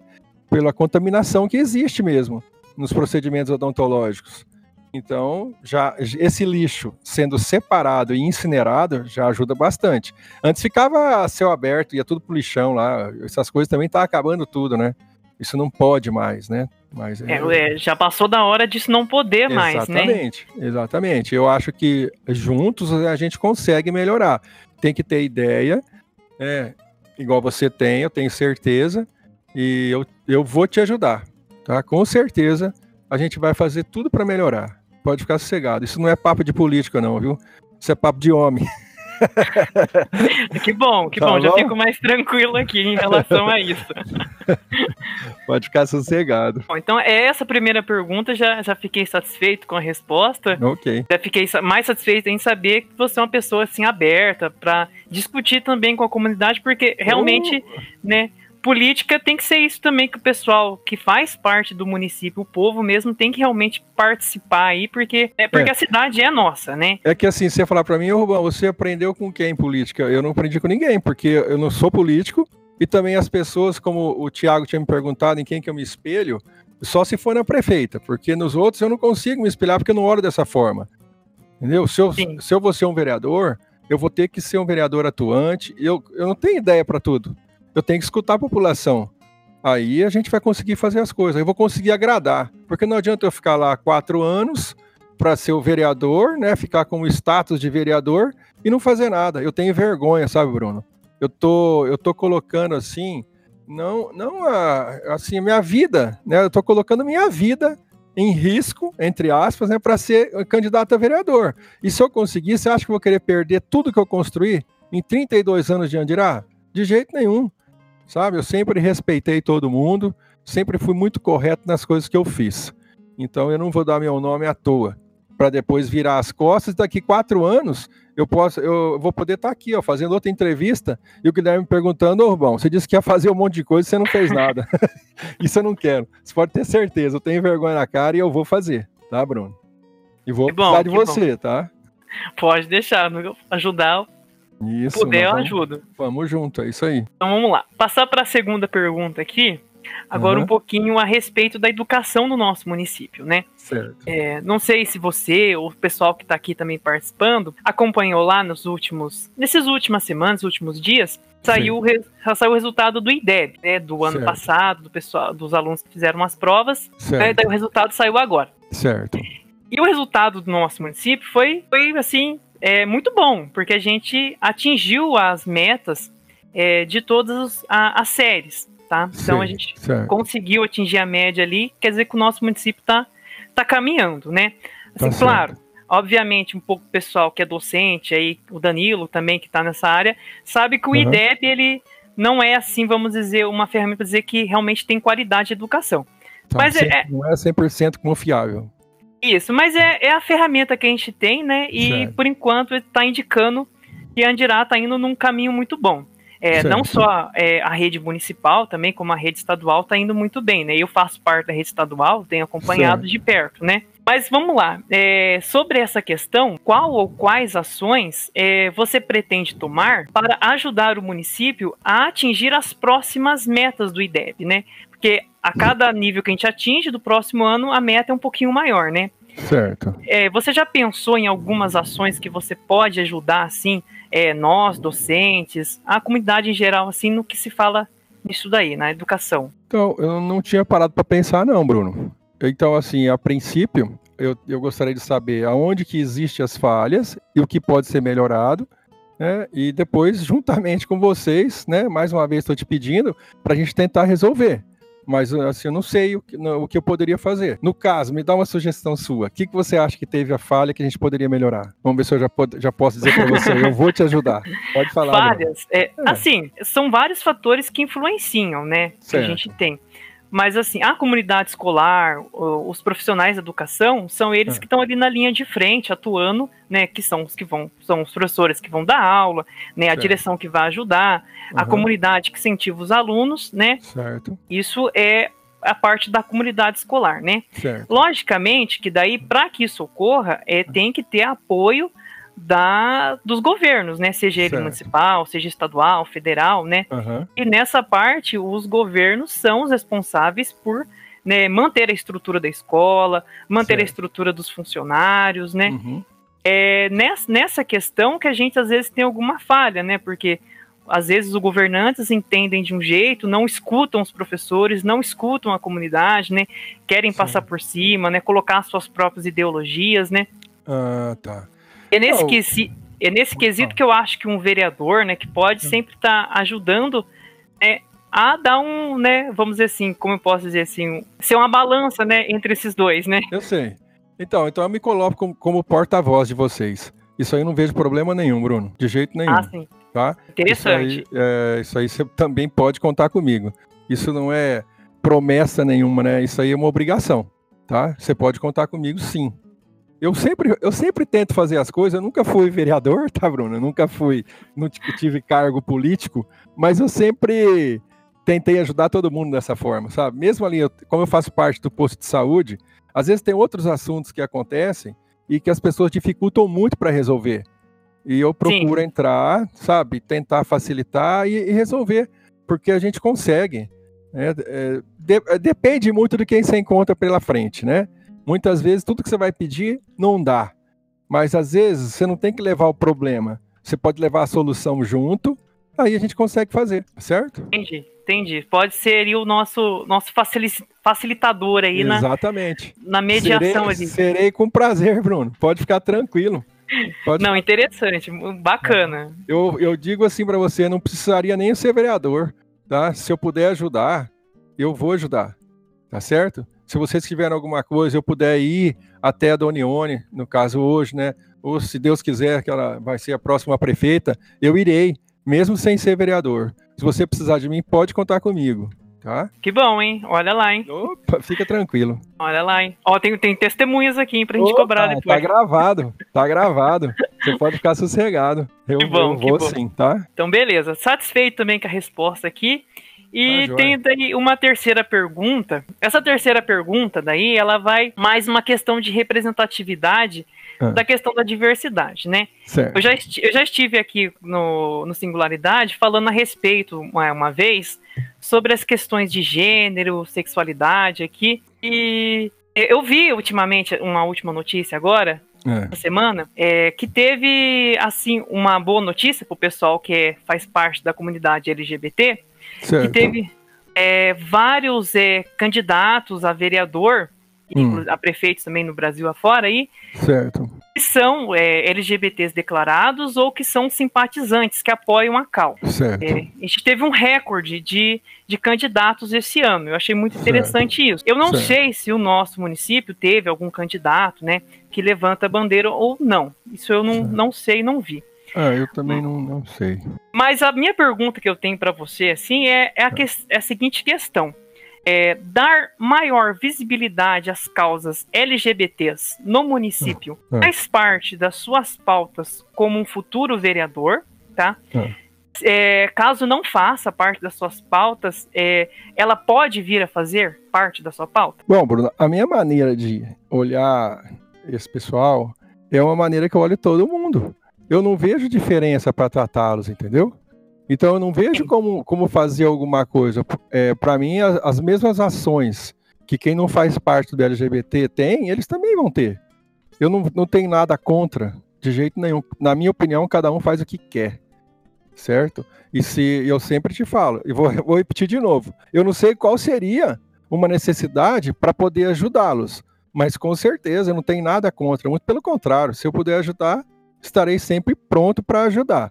Pela contaminação que existe mesmo nos procedimentos odontológicos. Então, já esse lixo sendo separado e incinerado já ajuda bastante. Antes ficava céu aberto, ia tudo pro lixão lá. Essas coisas também tá acabando tudo, né? Isso não pode mais, né? Mas É, é, já passou da hora disso não poder mais, né? Exatamente, exatamente. Eu acho que juntos a gente consegue melhorar. Tem que ter ideia, é, igual você tem, eu tenho certeza, E eu, eu vou te ajudar, tá? Com certeza a gente vai fazer tudo para melhorar. Pode ficar sossegado. Isso não é papo de política, não, viu? Isso é papo de homem. que bom, que Tá bom. Já bom? fico mais tranquilo aqui em relação a isso. Pode ficar sossegado. Bom, então, essa primeira pergunta já, já fiquei satisfeito com a resposta. Ok. Já fiquei mais satisfeito em saber que você é uma pessoa assim aberta para discutir também com a comunidade, porque realmente, né, política tem que ser isso também que o pessoal que faz parte do município, o povo mesmo, tem que realmente participar aí, porque é porque É. a cidade é nossa, né? É que assim, você falar pra mim, ô Rubão, você aprendeu com quem em política? Eu não aprendi com ninguém, porque eu não sou político e também as pessoas, como o Tiago tinha me perguntado em quem que eu me espelho, só se for na prefeita, porque nos outros eu não consigo me espelhar porque eu não olho dessa forma. Entendeu? Se eu, Sim. se eu vou ser um vereador, eu vou ter que ser um vereador atuante. Eu, eu não tenho ideia para tudo. Eu tenho que escutar a população. Aí a gente vai conseguir fazer as coisas. Eu vou conseguir agradar. Porque não adianta eu ficar lá quatro anos para ser o vereador, né? Ficar com o status de vereador e não fazer nada. Eu tenho vergonha, sabe, Bruno? Eu tô, eu tô colocando assim, não, não a, assim, minha vida, né? Eu tô colocando minha vida em risco, entre aspas, né, para ser candidato a vereador. E se eu conseguir, você acha que eu vou querer perder tudo que eu construí em 32 anos de Andirá? De jeito nenhum. Sabe? Eu sempre respeitei todo mundo, sempre fui muito correto nas coisas que eu fiz. Então eu não vou dar meu nome à toa para depois virar as costas. Daqui quatro anos eu posso, eu vou poder estar aqui, ó, fazendo outra entrevista e o Guilherme me perguntando, ô Rubão, você disse que ia fazer um monte de coisa e você não fez nada. Isso eu não quero. Você pode ter certeza, eu tenho vergonha na cara e eu vou fazer, tá, Bruno? E vou Que bom, precisar de você, tá? Pode deixar, ajudar, Isso. puder eu vamos, ajudo. vamos junto, é isso aí. Então vamos lá. Passar para a segunda pergunta aqui. Agora Uhum. um pouquinho a respeito da educação no nosso município, né? Certo. É, não sei se você ou o pessoal que está aqui também participando acompanhou lá nos últimos, nesses últimas semanas, últimos dias, saiu, o re- saiu o resultado do IDEB, né? Do ano Certo. passado, do pessoal, dos alunos que fizeram as provas. Né, Certo. daí o resultado saiu agora. Certo. E o resultado do nosso município foi, foi assim, é, muito bom, porque a gente atingiu as metas é, de todas a- as séries, tá? Então a Sim, gente Certo. conseguiu atingir a média ali, quer dizer que o nosso município tá, tá caminhando, né? Assim, Tá claro, obviamente, um pouco o pessoal que é docente, aí o Danilo também, que está nessa área, sabe que o Uhum. IDEB, ele não é assim, vamos dizer, uma ferramenta para dizer que realmente tem qualidade de educação. Tá, mas é- sempre- Não é 100% confiável. Isso, mas é, é a ferramenta que a gente tem, né? E Certo. por enquanto está indicando que a Andirá está indo num caminho muito bom. É, não só é, a rede municipal, também como a rede estadual está indo muito bem, né? Eu faço parte da rede estadual, tenho acompanhado Certo. de perto, né? Mas vamos lá, é, sobre essa questão, qual ou quais ações é, você pretende tomar para ajudar o município a atingir as próximas metas do IDEB, né? Porque a cada nível que a gente atinge do próximo ano, a meta é um pouquinho maior, né? Certo. É, você já pensou em algumas ações que você pode ajudar, assim, é, nós, docentes, a comunidade em geral, assim, no que se fala nisso daí, na educação? Então, eu não tinha parado para pensar, não, Bruno. Então, assim, a princípio, eu, eu gostaria de saber aonde que existem as falhas e o que pode ser melhorado, né? E depois, juntamente com vocês, né? Mais uma vez, estou te pedindo para a gente tentar resolver. Mas, assim, eu não sei o que, no- o que eu poderia fazer. No caso, me dá uma sugestão sua. O que, que você acha que teve a falha que a gente poderia melhorar? Vamos ver se eu já, pod- já posso dizer para você. Eu vou te ajudar. Pode falar. Falhas, é, assim, são vários fatores que influenciam, né, que Certo. a gente tem. Mas, assim, a comunidade escolar, os profissionais da educação, são eles É. que estão ali na linha de frente, atuando, né, que são os que vão, são os professores que vão dar aula, né, a Certo. direção que vai ajudar, a Aham, comunidade que incentiva os alunos, né, Certo, Isso é a parte da comunidade escolar, né? certo. Logicamente que daí, para que isso ocorra, é, tem que ter apoio da, dos governos, né? Seja ele Certo. municipal, seja estadual, federal, né? Aham, E nessa parte, os governos são os responsáveis por né, manter a estrutura da escola, manter a Certo. estrutura dos funcionários, né? uhum, é nessa, nessa questão que a gente às vezes tem alguma falha, né? Porque às vezes os governantes entendem de um jeito, não escutam os professores, não escutam a comunidade, né? Querem Sim. passar por cima, né? Colocar suas próprias ideologias, né? Ah, tá. É nesse, Não, quesi- é nesse quesito que eu acho que um vereador, né, que pode sempre estar ajudando, né, a dar um, né, vamos dizer assim, como eu posso dizer assim, ser uma balança, né, entre esses dois, né? Eu sei. Então, então eu me coloco como, como porta-voz de vocês. Isso aí eu não vejo problema nenhum, Bruno. De jeito nenhum. Ah, sim. Tá? Interessante. Isso aí, é, isso aí você também pode contar comigo. Isso não é promessa nenhuma, né? Isso aí é uma obrigação, tá? Você pode contar comigo, sim. Eu sempre, eu sempre tento fazer as coisas. Eu nunca fui vereador, tá, Bruno? Eu nunca fui, não tive cargo político, mas eu sempre tentei ajudar todo mundo dessa forma, sabe? Mesmo ali, eu, como eu faço parte do posto de saúde, às vezes tem outros assuntos que acontecem e que as pessoas dificultam muito para resolver. E eu procuro Sim. entrar, sabe, tentar facilitar e, e, resolver, porque a gente consegue. Né? É, de, é, depende muito de quem você encontra pela frente, né? Muitas vezes tudo que você vai pedir não dá, mas às vezes você não tem que levar o problema, você pode levar a solução junto, aí a gente consegue fazer, certo? Entendi. Entendi. Pode ser o nosso, nosso facilitador aí Exatamente. na, na mediação serei, ali. Serei com prazer, Bruno. Pode ficar tranquilo. Pode... Não, interessante, bacana. Eu, eu digo assim para você, não precisaria nem ser vereador, tá? Se eu puder ajudar, eu vou ajudar, tá certo? Se vocês tiverem alguma coisa, eu puder ir até a Donione, no caso hoje, né? Ou se Deus quiser que ela vai ser a próxima prefeita, eu irei, mesmo sem ser vereador. Se você precisar de mim, pode contar comigo. Tá? Que bom, hein? Olha lá, hein? Opa, fica tranquilo. Olha lá, hein? Ó, tem, tem testemunhas aqui, hein, pra gente Opa, cobrar depois. Tá gravado, tá gravado. Você pode ficar sossegado. Eu, que bom, eu vou sim, tá? Então, beleza. Satisfeito também com a resposta aqui. E tá tem daí uma terceira pergunta. Essa terceira pergunta daí, ela vai mais uma questão de representatividade ah. da questão da diversidade, né? Eu já, eu já estive aqui no, no Singularidade falando a respeito, uma, uma vez, sobre as questões de gênero, sexualidade aqui, e eu vi ultimamente, uma última notícia agora, é. semana, é, que teve, assim, uma boa notícia para o pessoal que é, faz parte da comunidade LGBT, certo. que teve é, vários é, candidatos a vereador hum. a prefeitos também no Brasil afora aí, certo. que são é, LGBTs declarados ou que são simpatizantes, que apoiam a CAL. Certo. É, a gente teve um recorde de, de candidatos esse ano, eu achei muito interessante certo. isso. Eu não certo. sei se o nosso município teve algum candidato, né, que levanta a bandeira ou não, isso eu não, não sei, não vi. Ah, eu também não, não sei. Mas a minha pergunta que eu tenho para você, assim, é, é, a, que, é a seguinte questão é, dar maior visibilidade às causas LGBTs no município é. faz parte das suas pautas como um futuro vereador, tá? É, caso não faça parte das suas pautas, é, ela pode vir a fazer parte da sua pauta? Bom, Bruno, a minha maneira de olhar esse pessoal é uma maneira que eu olho todo mundo. Eu não vejo diferença para tratá-los, entendeu? Então eu não vejo como, como fazer alguma coisa. É, Para mim, as, as, mesmas ações que quem não faz parte do LGBT tem, eles também vão ter. Eu não, não tenho nada contra, de jeito nenhum. Na minha opinião, cada um faz o que quer. Certo? E se eu sempre te falo, e vou, vou repetir de novo, eu não sei qual seria uma necessidade para poder ajudá-los, mas com certeza eu não tenho nada contra, muito pelo contrário, se eu puder ajudar, estarei sempre pronto para ajudar.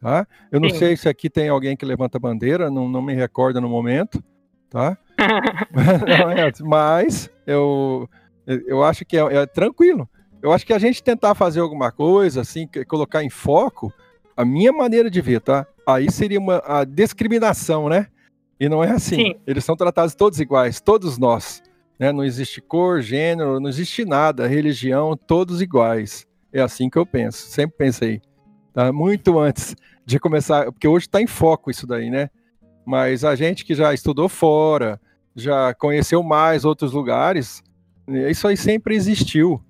Tá? Eu não Sim. sei se aqui tem alguém que levanta bandeira, não, não me recordo no momento, tá? mas eu, eu acho que é, é, tranquilo. Eu acho que a gente tentar fazer alguma coisa, assim, colocar em foco, a minha maneira de ver, tá? Aí seria uma a discriminação, né? E não é assim. Sim. Eles são tratados todos iguais, todos nós. Né? Não existe cor, gênero, não existe nada, religião, todos iguais. É assim que eu penso, sempre pensei tá? muito antes de começar, porque hoje está em foco isso daí, né? Mas a gente que já estudou fora, já conheceu mais outros lugares, isso aí sempre existiu,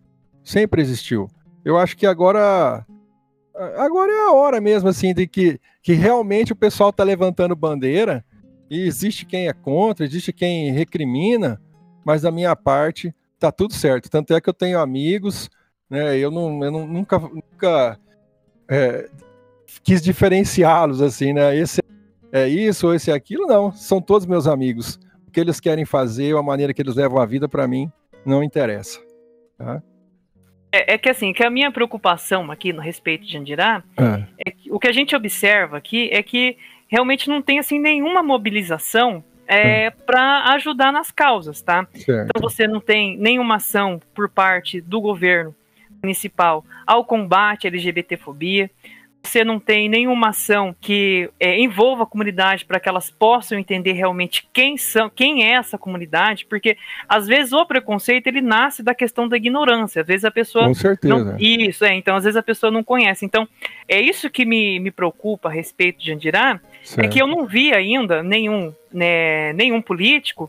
sempre existiu. Eu acho que agora, agora é a hora mesmo, assim, de que, que realmente o pessoal está levantando bandeira e existe quem é contra, existe quem recrimina, mas da minha parte tá tudo certo. Tanto é que eu tenho amigos, né? Eu, não, eu não, nunca, nunca é, quis diferenciá-los, assim, né? Esse é isso ou esse é aquilo, não. São todos meus amigos. O que eles querem fazer, a maneira que eles levam a vida, para mim, não interessa. Tá? É, é, que assim, que a minha preocupação aqui no respeito de Andirá, é. é que, o que a gente observa aqui é que realmente não tem assim nenhuma mobilização é, para ajudar nas causas, tá? Certo. Então você não tem nenhuma ação por parte do governo municipal ao combate à LGBTfobia. Você não tem nenhuma ação que é, envolva a comunidade para que elas possam entender realmente quem são, quem é essa comunidade, porque às vezes o preconceito ele nasce da questão da ignorância. Às vezes a pessoa Com certeza. não, isso, é. Então, às vezes a pessoa não conhece. Então, é isso que me, me preocupa a respeito de Andirá, é certo. que eu não vi ainda nenhum, né, nenhum político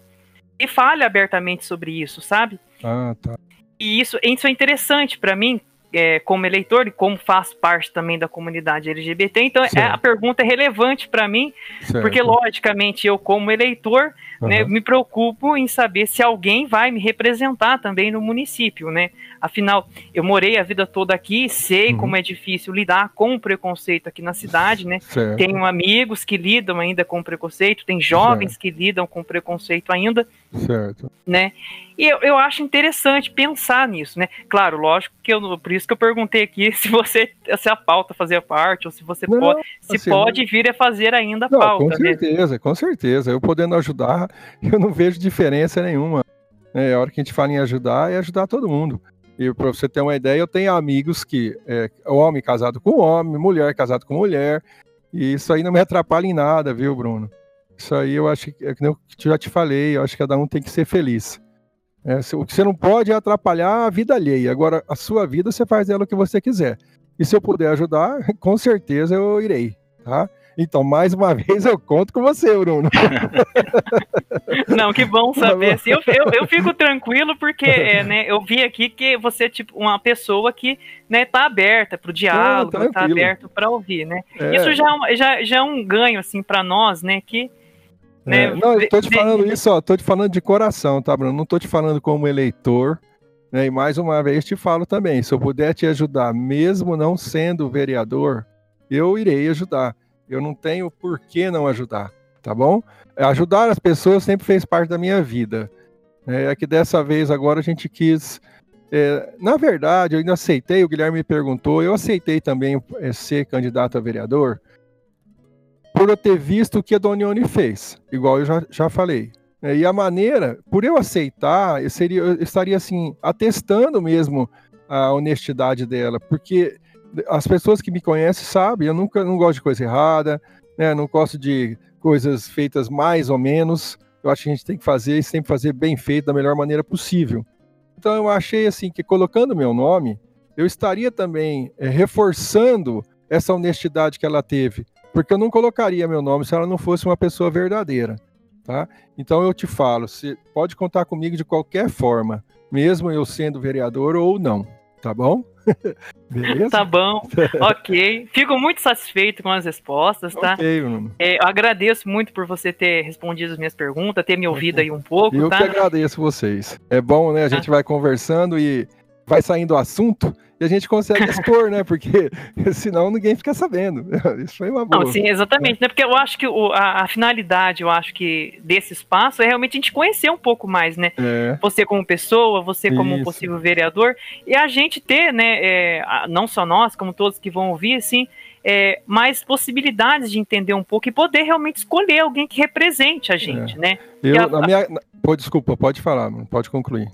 que fale abertamente sobre isso, sabe? Ah, tá. E isso, isso é interessante para mim, é, como eleitor e como faço parte também da comunidade LGBT. Então, é, a pergunta é relevante para mim, Certo. porque, logicamente, eu, como eleitor, né, Aham. me preocupo em saber se alguém vai me representar também no município, né? Afinal, eu morei a vida toda aqui, sei Uhum. como é difícil lidar com o preconceito aqui na cidade, né? Certo. Tenho amigos que lidam ainda com preconceito, tem jovens que lidam com preconceito ainda, Certo. né? E eu, eu acho interessante pensar nisso, né? Claro, lógico que eu, não- por isso que eu perguntei aqui se você, se a pauta fazia parte, ou se você Não, pode, se assim, pode vir a fazer ainda a Não, pauta, com né? certeza, com certeza. Eu podendo ajudar, eu não vejo diferença nenhuma. É, a hora que a gente fala em ajudar, é ajudar todo mundo. E para você ter uma ideia, eu tenho amigos que é homem casado com homem, mulher casado com mulher, e isso aí não me atrapalha em nada, viu, Bruno? Isso aí eu acho que, é que eu já te falei, eu acho que cada um tem que ser feliz. É, o que você não pode é atrapalhar a vida alheia. Agora, a sua vida, você faz ela o que você quiser. E se eu puder ajudar, com certeza eu irei, tá? Então, mais uma vez, eu conto com você, Bruno. Não, que bom Tá saber. Assim, eu, eu, eu fico tranquilo porque é, né, eu vi aqui que você é tipo uma pessoa que né, tá aberta para o diálogo, tá tranquilo. aberto para ouvir, né? É, Isso já, é um- já, já é um ganho assim para nós, né? Que né, é, não, eu tô te de- falando isso, ó, tô te falando de coração, tá, Bruno? Não tô te falando como eleitor, né? E mais uma vez te falo também, se eu puder te ajudar, mesmo não sendo vereador, eu irei ajudar. Eu não tenho por que não ajudar, tá bom? Ajudar as pessoas sempre fez parte da minha vida. É que dessa vez agora a gente quis. é, na verdade, eu ainda aceitei, o Guilherme me perguntou, eu aceitei também é, ser candidato a vereador por eu ter visto o que a Donione fez, igual eu já, já falei. É, e a maneira, por eu aceitar, eu, seria, eu estaria assim, atestando mesmo a honestidade dela, porque as pessoas que me conhecem sabem, eu nunca não gosto de coisa errada, né, não gosto de coisas feitas mais ou menos. Eu acho que a gente tem que fazer e sempre fazer bem feito da melhor maneira possível. Então eu achei assim que colocando meu nome, eu estaria também é, reforçando essa honestidade que ela teve, porque eu não colocaria meu nome se ela não fosse uma pessoa verdadeira, tá? Então eu te falo, você pode contar comigo de qualquer forma, mesmo eu sendo vereador ou não, tá bom? Beleza? Tá bom, ok. Fico muito satisfeito com as respostas, tá? Ok, Bruno. É, eu agradeço muito por você ter respondido as minhas perguntas, ter me ouvido aí um pouco, Eu tá? que agradeço vocês. É bom, né? A gente vai conversando e vai saindo o assunto e a gente consegue expor, né? Porque senão ninguém fica sabendo. Isso foi uma boa. Não, sim, exatamente, né? Porque eu acho que o- a, a finalidade, eu acho que desse espaço é realmente a gente conhecer um pouco mais, né? É, Você como pessoa, você como Isso. possível vereador, e a gente ter, né, é, não só nós, como todos que vão ouvir, assim, é, mais possibilidades de entender um pouco e poder realmente escolher alguém que represente a gente, né? eu, a- minha, pô, desculpa, pode falar, mano, pode concluir.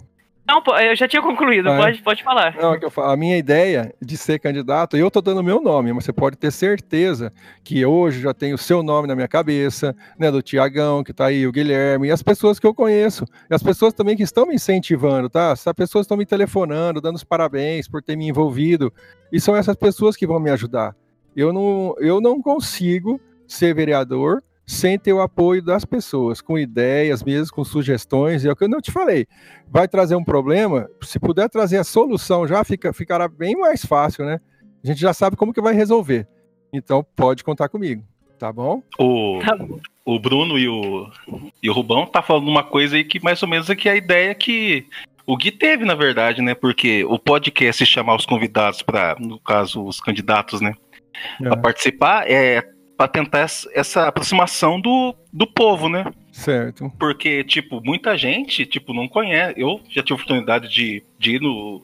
Não, eu já tinha concluído, Ah, é? pode, pode falar. Não, é falo, a minha ideia de ser candidato, eu tô dando meu nome, mas você pode ter certeza que hoje já tem o seu nome na minha cabeça, né, do Tiagão, que tá aí, o Guilherme, e as pessoas que eu conheço, e as pessoas também que estão me incentivando, tá? As pessoas estão me telefonando, dando os parabéns por ter me envolvido, e são essas pessoas que vão me ajudar. Eu não, eu não consigo ser vereador sem ter o apoio das pessoas, com ideias mesmo, com sugestões, e é o que eu não te falei vai trazer um problema, se puder trazer a solução já fica, ficará bem mais fácil, né? A gente já sabe como que vai resolver. Então pode contar comigo, tá bom? O, Tá bom. o Bruno e o, e o Rubão tá falando uma coisa aí que mais ou menos é que a ideia que o Gui teve, na verdade, né? Porque o podcast chamar os convidados para, no caso, os candidatos, né? É, participar é para tentar essa- aproximação do, do povo, né? certo. Porque, tipo, muita gente, tipo, não conhece. Eu já tive oportunidade de, de ir no,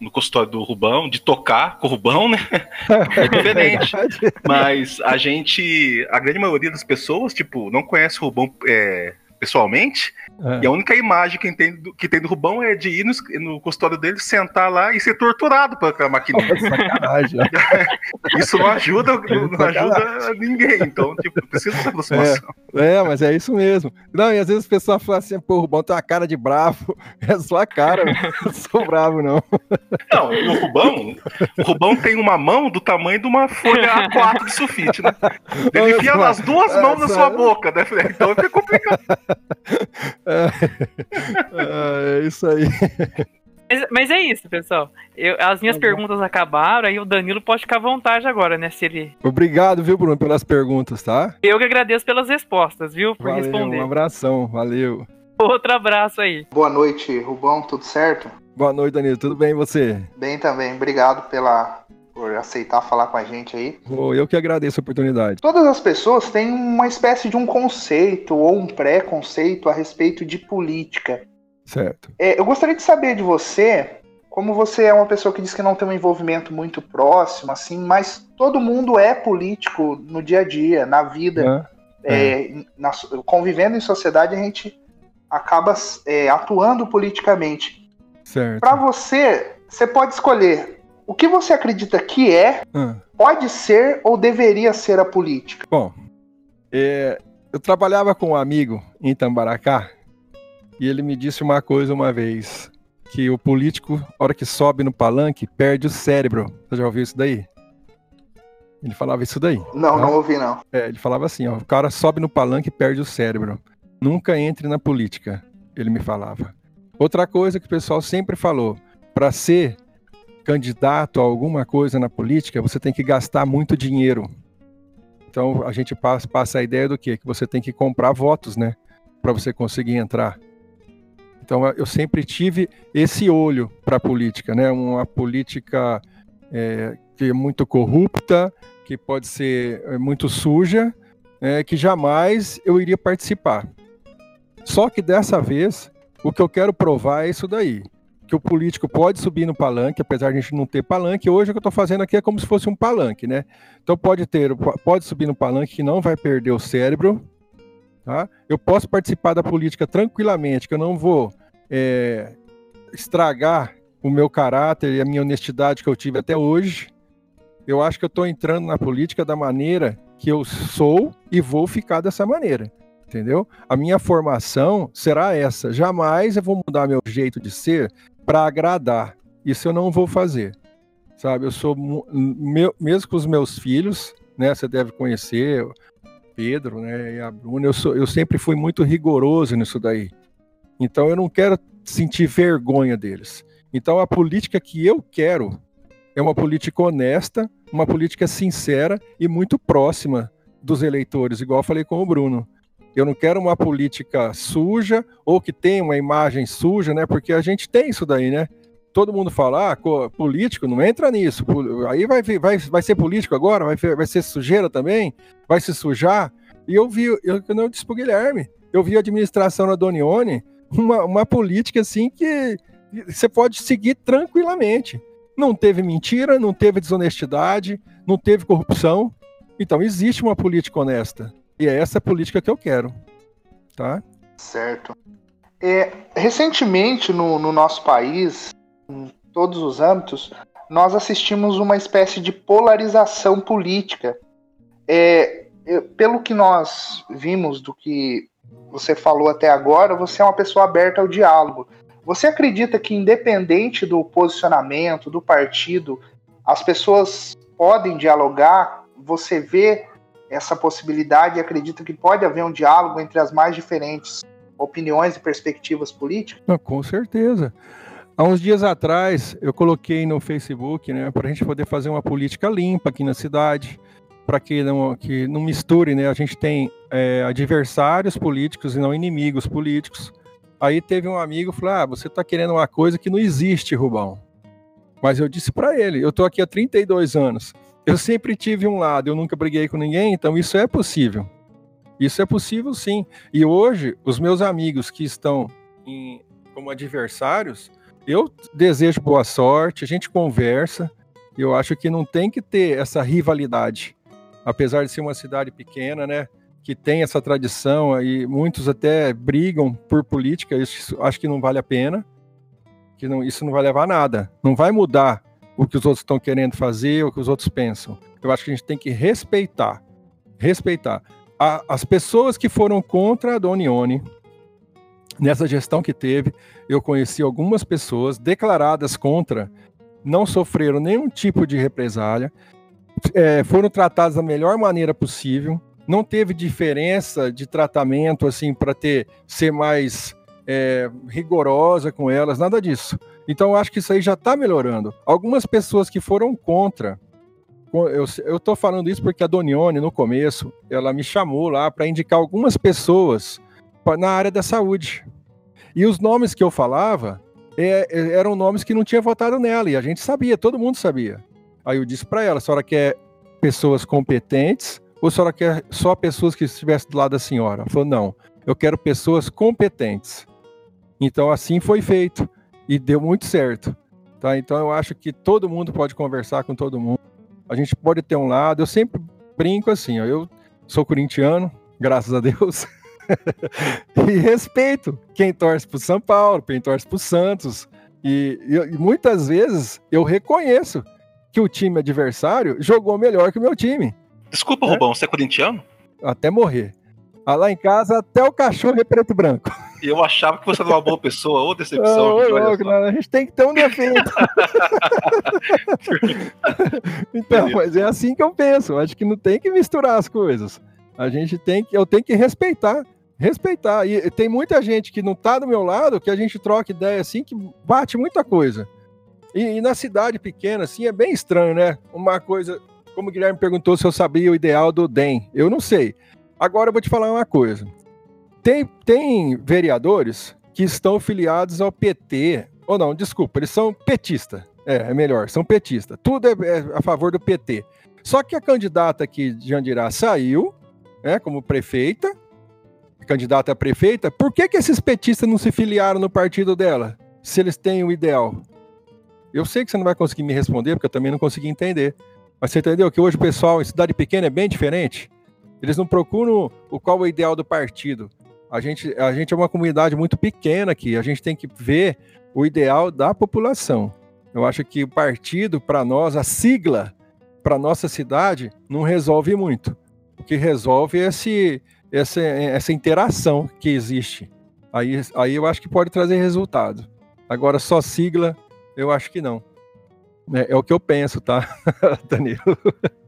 no consultório do Rubão, de tocar com o Rubão, né? É diferente. Mas a gente, a grande maioria das pessoas, tipo, não conhece o Rubão é, pessoalmente, é. e a única imagem que tem, do, que tem do Rubão é de ir no, no consultório dele, sentar lá e ser torturado aquela maquininha. Sacanagem. isso não ajuda, não, não ajuda ninguém, então, tipo, precisa dessa aproximação. É, é, mas é isso mesmo. Não, e às vezes as pessoas falam assim, pô, o Rubão tem uma cara de bravo, é só a cara, não sou bravo, não. Não, o Rubão, o Rubão tem uma mão do tamanho de uma folha A4 de sulfite, né? Ele enfia as duas mãos na sua boca, né? Então fica complicado. É, é, isso aí. Mas, mas, é isso, pessoal. Eu, as minhas tá perguntas acabaram, aí o Danilo pode ficar à vontade agora, né? Se ele. Obrigado, viu, Bruno, pelas perguntas, tá? Eu que agradeço pelas respostas, viu? Por valeu, responder. Um abração, valeu. Outro abraço aí. Boa noite, Rubão, tudo certo? Boa noite, Danilo, tudo bem e você? Bem também, obrigado pela, por aceitar falar com a gente aí. Oh, eu que agradeço a oportunidade. Todas as pessoas têm uma espécie de um conceito ou um pré-conceito a respeito de política. Certo. É, eu gostaria de saber de você, como você é uma pessoa que diz que não tem um envolvimento muito próximo, assim, mas todo mundo é político no dia a dia, na vida. É, é. Na, convivendo em sociedade, a gente acaba é, atuando politicamente. Certo. Para você, você pode escolher o que você acredita que é, hum. pode ser ou deveria ser a política. Bom, é, eu trabalhava com um amigo em Tambaracá e ele me disse uma coisa uma vez, que o político, hora que sobe no palanque, perde o cérebro. Você já ouviu isso daí? Ele falava isso daí. Não, tá? não ouvi não. É, ele falava assim, ó, o cara sobe no palanque e perde o cérebro. Nunca entre na política, ele me falava. Outra coisa que o pessoal sempre falou, para ser candidato a alguma coisa na política, você tem que gastar muito dinheiro. Então a gente passa, a ideia do quê? Que você tem que comprar votos, né? Para você conseguir entrar. Então eu sempre tive esse olho para a política, né? Uma política é, que é muito corrupta, que pode ser é, muito suja, é, que jamais eu iria participar. Só que dessa vez, o que eu quero provar é isso daí. Que o político pode subir no palanque, apesar de a gente não ter palanque. Hoje o que eu estou fazendo aqui é como se fosse um palanque, né? Então pode ter, pode subir no palanque que não vai perder o cérebro, Tá? Eu posso participar da política tranquilamente, que eu não vou é, estragar o meu caráter e a minha honestidade que eu tive até hoje. Eu acho que eu estou entrando na política da maneira que eu sou e vou ficar dessa maneira. Entendeu? A minha formação será essa. Jamais eu vou mudar meu jeito de ser para agradar. Isso eu não vou fazer. Sabe? Eu sou meu, mesmo com os meus filhos, né? Você deve conhecer Pedro, né? E a Bruna. Eu sou, eu sempre fui muito rigoroso nisso daí. Então eu não quero sentir vergonha deles. Então a política que eu quero é uma política honesta, uma política sincera e muito próxima dos eleitores, igual falei com o Bruno. Eu não quero uma política suja ou que tenha uma imagem suja, né? Porque a gente tem isso daí, né? Todo mundo fala, ah, político, não entra nisso. Aí vai, vai, vai ser político agora? Vai, vai ser sujeira também? Vai se sujar? E eu vi, eu, eu disse pro Guilherme, eu vi a administração na Donione, uma, uma política assim que você pode seguir tranquilamente. Não teve mentira, não teve desonestidade, não teve corrupção. Então existe uma política honesta. E é essa política que eu quero. Tá? Certo. É, recentemente no, no nosso país, em todos os âmbitos, nós assistimos uma espécie de polarização política. É, pelo que nós vimos do que você falou até agora, você é uma pessoa aberta ao diálogo. Você acredita que, independente do posicionamento do partido, as pessoas podem dialogar? Você vê essa possibilidade e acredita que pode haver um diálogo entre as mais diferentes opiniões e perspectivas políticas? Não, com certeza. Há uns dias atrás, eu coloquei no Facebook, né, para a gente poder fazer uma política limpa aqui na cidade para que não, que não misture, né? A gente tem é, adversários políticos e não inimigos políticos. Aí teve um amigo que falou: Ah, você está querendo uma coisa que não existe, Rubão. Mas eu disse para ele: Eu estou aqui há 32 anos. Eu sempre tive um lado, eu nunca briguei com ninguém, então isso é possível. Isso é possível sim. E hoje, os meus amigos que estão em, como adversários, eu desejo boa sorte, a gente conversa. Eu acho que não tem que ter essa rivalidade. Apesar de ser uma cidade pequena, né? Que tem essa tradição e muitos até brigam por política, isso acho que não vale a pena. Que não, isso não vai levar a nada. Não vai mudar o que os outros estão querendo fazer, o que os outros pensam. Eu acho que a gente tem que respeitar. Respeitar. A, as pessoas que foram contra a Donione, nessa gestão que teve, eu conheci algumas pessoas declaradas contra, não sofreram nenhum tipo de represália, é, foram tratadas da melhor maneira possível, não teve diferença de tratamento assim para ter ser mais é, rigorosa com elas, nada disso. Então eu acho que isso aí já está melhorando. Algumas pessoas que foram contra, eu estou falando isso porque a Donione no começo ela me chamou lá para indicar algumas pessoas na área da saúde. E os nomes que eu falava é, é, eram nomes que não tinha votado nela, e a gente sabia, todo mundo sabia. Aí eu disse para ela: a senhora quer pessoas competentes ou a senhora quer só pessoas que estivessem do lado da senhora? Ela falou: não, eu quero pessoas competentes. Então assim foi feito e deu muito certo. Tá? Então eu acho que todo mundo pode conversar com todo mundo. A gente pode ter um lado. Eu sempre brinco assim: ó, eu sou corintiano, graças a Deus. e respeito quem torce para São Paulo, quem torce para Santos. E, e, e, muitas vezes eu reconheço que o time adversário jogou melhor que o meu time. Desculpa, é? Rubão, você é corintiano? Até morrer. Ah, lá em casa, até o cachorro é preto e branco. E eu achava que você era uma boa pessoa, ou decepção. Oh, louco, não, a gente tem que ter um defeito. então, mas é assim que eu penso. Acho que não tem que misturar as coisas. A gente tem que, eu tenho que respeitar respeitar. E tem muita gente que não tá do meu lado, que a gente troca ideia assim, que bate muita coisa. E, e, na cidade pequena, assim, é bem estranho, né? Uma coisa, como o Guilherme perguntou se eu sabia o ideal do DEM. Eu não sei. Agora eu vou te falar uma coisa. Tem, tem vereadores que estão filiados ao PT. Ou não, desculpa, eles são petistas. É, é melhor, são petistas. Tudo é, é, a favor do PT. Só que a candidata aqui de Andirá saiu, né, como prefeita, candidata a prefeita, por que, que esses petistas não se filiaram no partido dela, se eles têm o ideal? Eu sei que você não vai conseguir me responder, porque eu também não consegui entender. Mas você entendeu que hoje o pessoal em cidade pequena é bem diferente? Eles não procuram o qual é o ideal do partido. A gente, a gente é uma comunidade muito pequena aqui, a gente tem que ver o ideal da população. Eu acho que o partido, para nós, a sigla para nossa cidade, não resolve muito. O que resolve é esse, essa, essa interação que existe. Aí, aí eu acho que pode trazer resultado. Agora, só sigla, eu acho que não. É, é o que eu penso, tá, Danilo?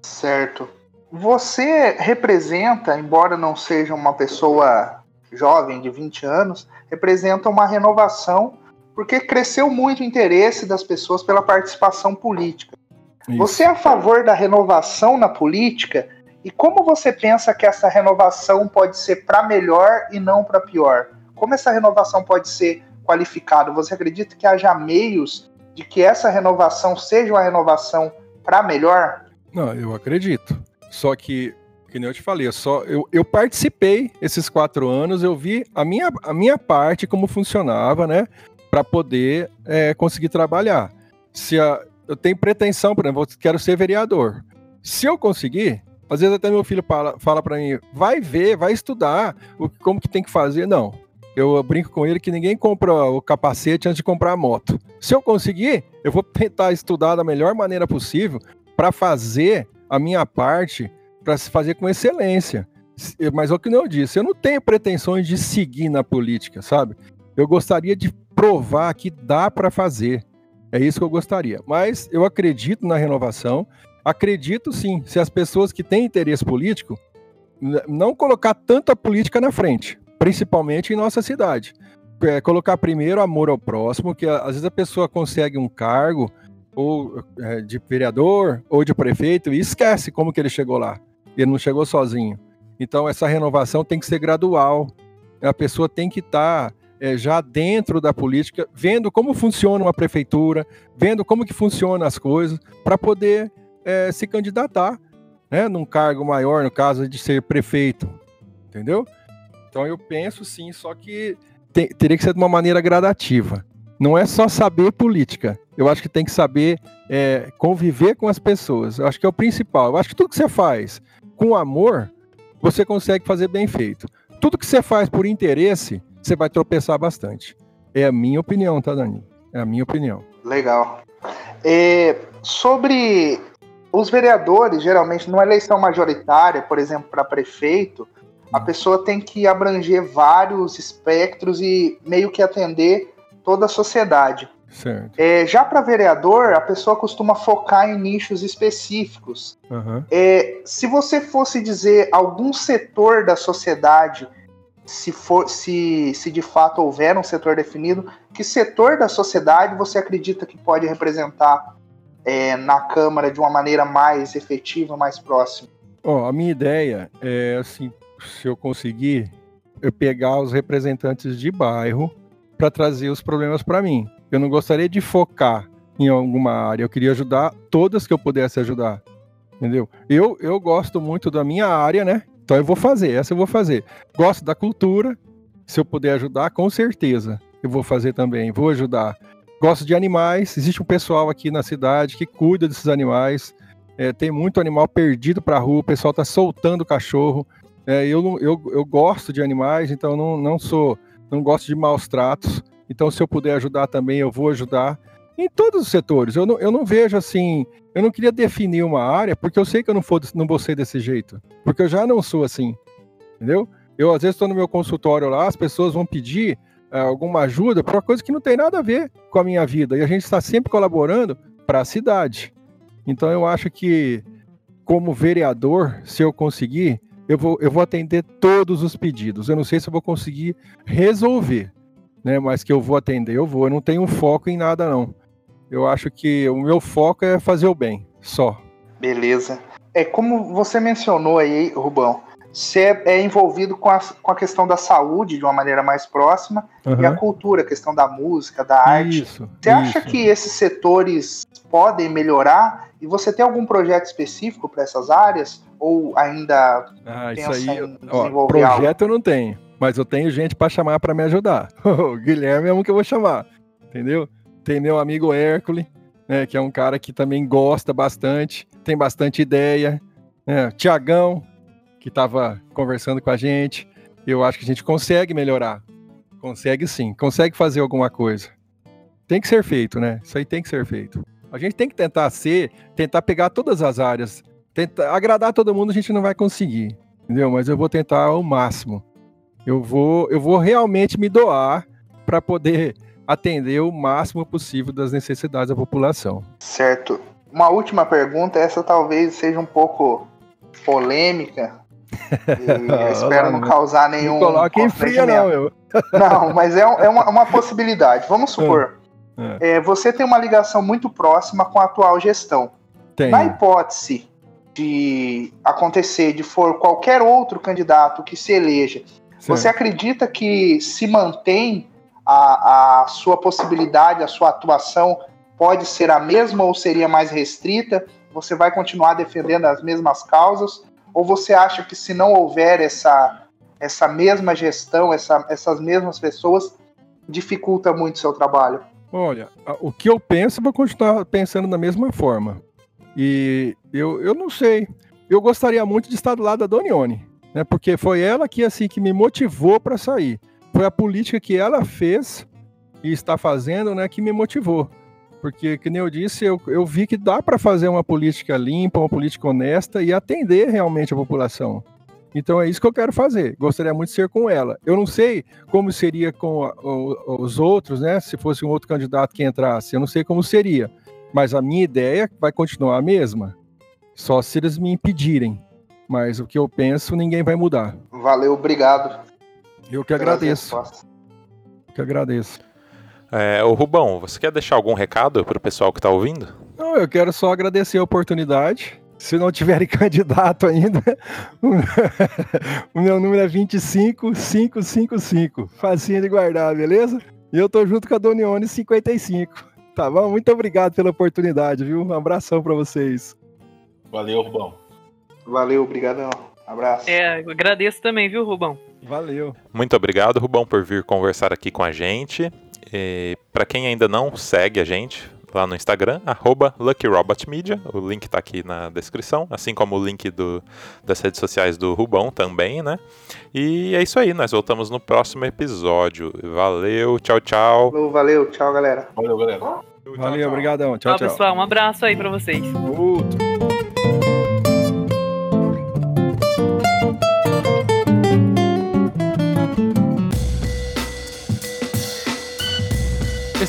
Certo. Você representa, embora não seja uma pessoa jovem de 20 anos, representa uma renovação, porque cresceu muito o interesse das pessoas pela participação política. Isso. Você é a favor da renovação na política? E como você pensa que essa renovação pode ser para melhor e não para pior? Como essa renovação pode ser qualificada? Você acredita que haja meios de que essa renovação seja uma renovação para melhor? Não, eu acredito. Só que, que nem eu te falei, eu, só, eu, eu participei esses quatro anos, eu vi a minha, a minha parte como funcionava, né? Para poder é, conseguir trabalhar. Se a, eu tenho pretensão, por exemplo, eu quero ser vereador. Se eu conseguir, às vezes até meu filho fala, fala para mim, vai ver, vai estudar o, como que tem que fazer. Não, eu brinco com ele que ninguém compra o capacete antes de comprar a moto. Se eu conseguir, eu vou tentar estudar da melhor maneira possível para fazer a minha parte, para se fazer com excelência. Mas é o que eu disse, eu não tenho pretensões de seguir na política, sabe? Eu gostaria de provar que dá para fazer. É isso que eu gostaria. Mas eu acredito na renovação. Acredito sim, se as pessoas que têm interesse político não colocar tanta política na frente, principalmente em nossa cidade. É, colocar primeiro amor ao próximo, que às vezes a pessoa consegue um cargo ou é, de vereador ou de prefeito e esquece como que ele chegou lá. Ele não chegou sozinho. Então essa renovação tem que ser gradual. A pessoa tem que estar tá, é, já dentro da política, vendo como funciona uma prefeitura, vendo como que funcionam as coisas, para poder é, se candidatar, né, num cargo maior, no caso de ser prefeito, entendeu? Então eu penso sim, só que teria que ser de uma maneira gradativa. não é só saber política. Eu acho que tem que saber é, conviver com as pessoas. Eu acho que é o principal. Eu acho que tudo que você faz com amor, você consegue fazer bem feito. Tudo que você faz por interesse, você vai tropeçar bastante. É a minha opinião, tá, Dani? É a minha opinião. Legal. É, sobre os vereadores, geralmente, numa eleição majoritária, por exemplo, para prefeito, a pessoa tem que abranger vários espectros e meio que atender toda a sociedade. Certo. É, já para vereador, a pessoa costuma focar em nichos específicos. Uhum. É, se você fosse dizer algum setor da sociedade, se, for, se, se de fato houver um setor definido, que setor da sociedade você acredita que pode representar é, na Câmara de uma maneira mais efetiva, mais próxima? Ó, a minha ideia é assim, se eu conseguir, eu pegar os representantes de bairro para trazer os problemas para mim. Eu não gostaria de focar em alguma área, eu queria ajudar todas que eu pudesse ajudar. Entendeu? Eu, eu gosto muito da minha área, né? Então eu vou fazer, essa eu vou fazer. Gosto da cultura, se eu puder ajudar, com certeza eu vou fazer também, vou ajudar. Gosto de animais, existe um pessoal aqui na cidade que cuida desses animais. É, tem muito animal perdido para a rua, o pessoal está soltando cachorro. É, eu, eu, eu gosto de animais, então não, não sou, não gosto de maus tratos. Então, se eu puder ajudar também, eu vou ajudar. Em todos os setores. Eu não, eu não vejo assim. Eu não queria definir uma área, porque eu sei que eu não, for, não vou ser desse jeito. Porque eu já não sou assim. Entendeu? Eu, às vezes, estou no meu consultório lá, as pessoas vão pedir é, alguma ajuda para coisa que não tem nada a ver com a minha vida. E a gente está sempre colaborando para a cidade. Então eu acho que, como vereador, se eu conseguir, eu vou, eu vou atender todos os pedidos. Eu não sei se eu vou conseguir resolver, né? Mas que eu vou atender, eu vou. Eu não tenho foco em nada, não. Eu acho que o meu foco é fazer o bem, só. Beleza. É como você mencionou aí, Rubão, você é envolvido com a, com a questão da saúde de uma maneira mais próxima Uhum. e a cultura, a questão da música, da arte. Isso. Você acha isso. que esses setores podem melhorar? E você tem algum projeto específico para essas áreas? Ou ainda Ah, isso pensa aí, em ó, desenvolver algo? projeto eu não tenho, mas eu tenho gente para chamar para me ajudar. O Guilherme é um que eu vou chamar, entendeu? Tem meu amigo Hércules, né, que é um cara que também gosta bastante, tem bastante ideia. Né? Tiagão, que estava conversando com a gente, eu acho que a gente consegue melhorar. Consegue sim, consegue fazer alguma coisa. Tem que ser feito, né? Isso aí tem que ser feito. A gente tem que tentar ser, tentar pegar todas as áreas tentar agradar todo mundo a gente não vai conseguir, entendeu? Mas eu vou tentar ao máximo. Eu vou, eu vou realmente me doar para poder atender o máximo possível das necessidades da população. Certo. Uma última pergunta, essa talvez seja um pouco polêmica. Eu espero não causar nenhum. não coloque em fria, não, eu. Não, mas é, é uma, uma possibilidade. Vamos supor, É. é, você tem uma ligação muito próxima com a atual gestão. Tem. Na hipótese de acontecer, de for qualquer outro candidato que se eleja, você acredita que se mantém a, a sua possibilidade, a sua atuação pode ser a mesma ou seria mais restrita? Você vai continuar defendendo as mesmas causas? Ou você acha que se não houver essa, essa mesma gestão, essa, essas mesmas pessoas, dificulta muito o seu trabalho? Olha, o que eu penso, eu vou continuar pensando da mesma forma. E eu, eu não sei. Eu gostaria muito de estar do lado da Donione, né? Porque foi ela que assim que me motivou para sair. Foi a política que ela fez e está fazendo, né, que me motivou. Porque, que nem eu disse, eu, eu vi que dá para fazer uma política limpa, uma política honesta e atender realmente a população. Então é isso que eu quero fazer. Gostaria muito de ser com ela. Eu não sei como seria com a- o- os outros, né? Se fosse um outro candidato que entrasse, eu não sei como seria. Mas a minha ideia vai continuar a mesma. Só se eles me impedirem. Mas o que eu penso, ninguém vai mudar. Valeu, obrigado. Eu que agradeço. respostas. Que agradeço. É, ô Rubão, você quer deixar algum recado pro pessoal que tá ouvindo? Não, eu quero só agradecer a oportunidade. Se não tiverem candidato ainda, o meu número é 25555. Facinho de guardar, beleza? E eu tô junto com a Donione 55. Tá bom? Muito obrigado pela oportunidade, viu? Um abração pra vocês. Valeu, Rubão. Valeu, obrigadão. Abraço. É, agradeço também, viu, Rubão? Valeu. Muito obrigado, Rubão, por vir conversar aqui com a gente. Para quem ainda não segue a gente lá no Instagram, arroba LuckyRobotMedia, o link está aqui na descrição, assim como o link do, das redes sociais do Rubão também, né? E é isso aí, nós voltamos no próximo episódio. Valeu, tchau, tchau. Valeu, tchau, galera. Valeu, galera. Valeu, obrigadão. Tchau, Tchau, tchau. pessoal. Um abraço aí pra vocês. Outro.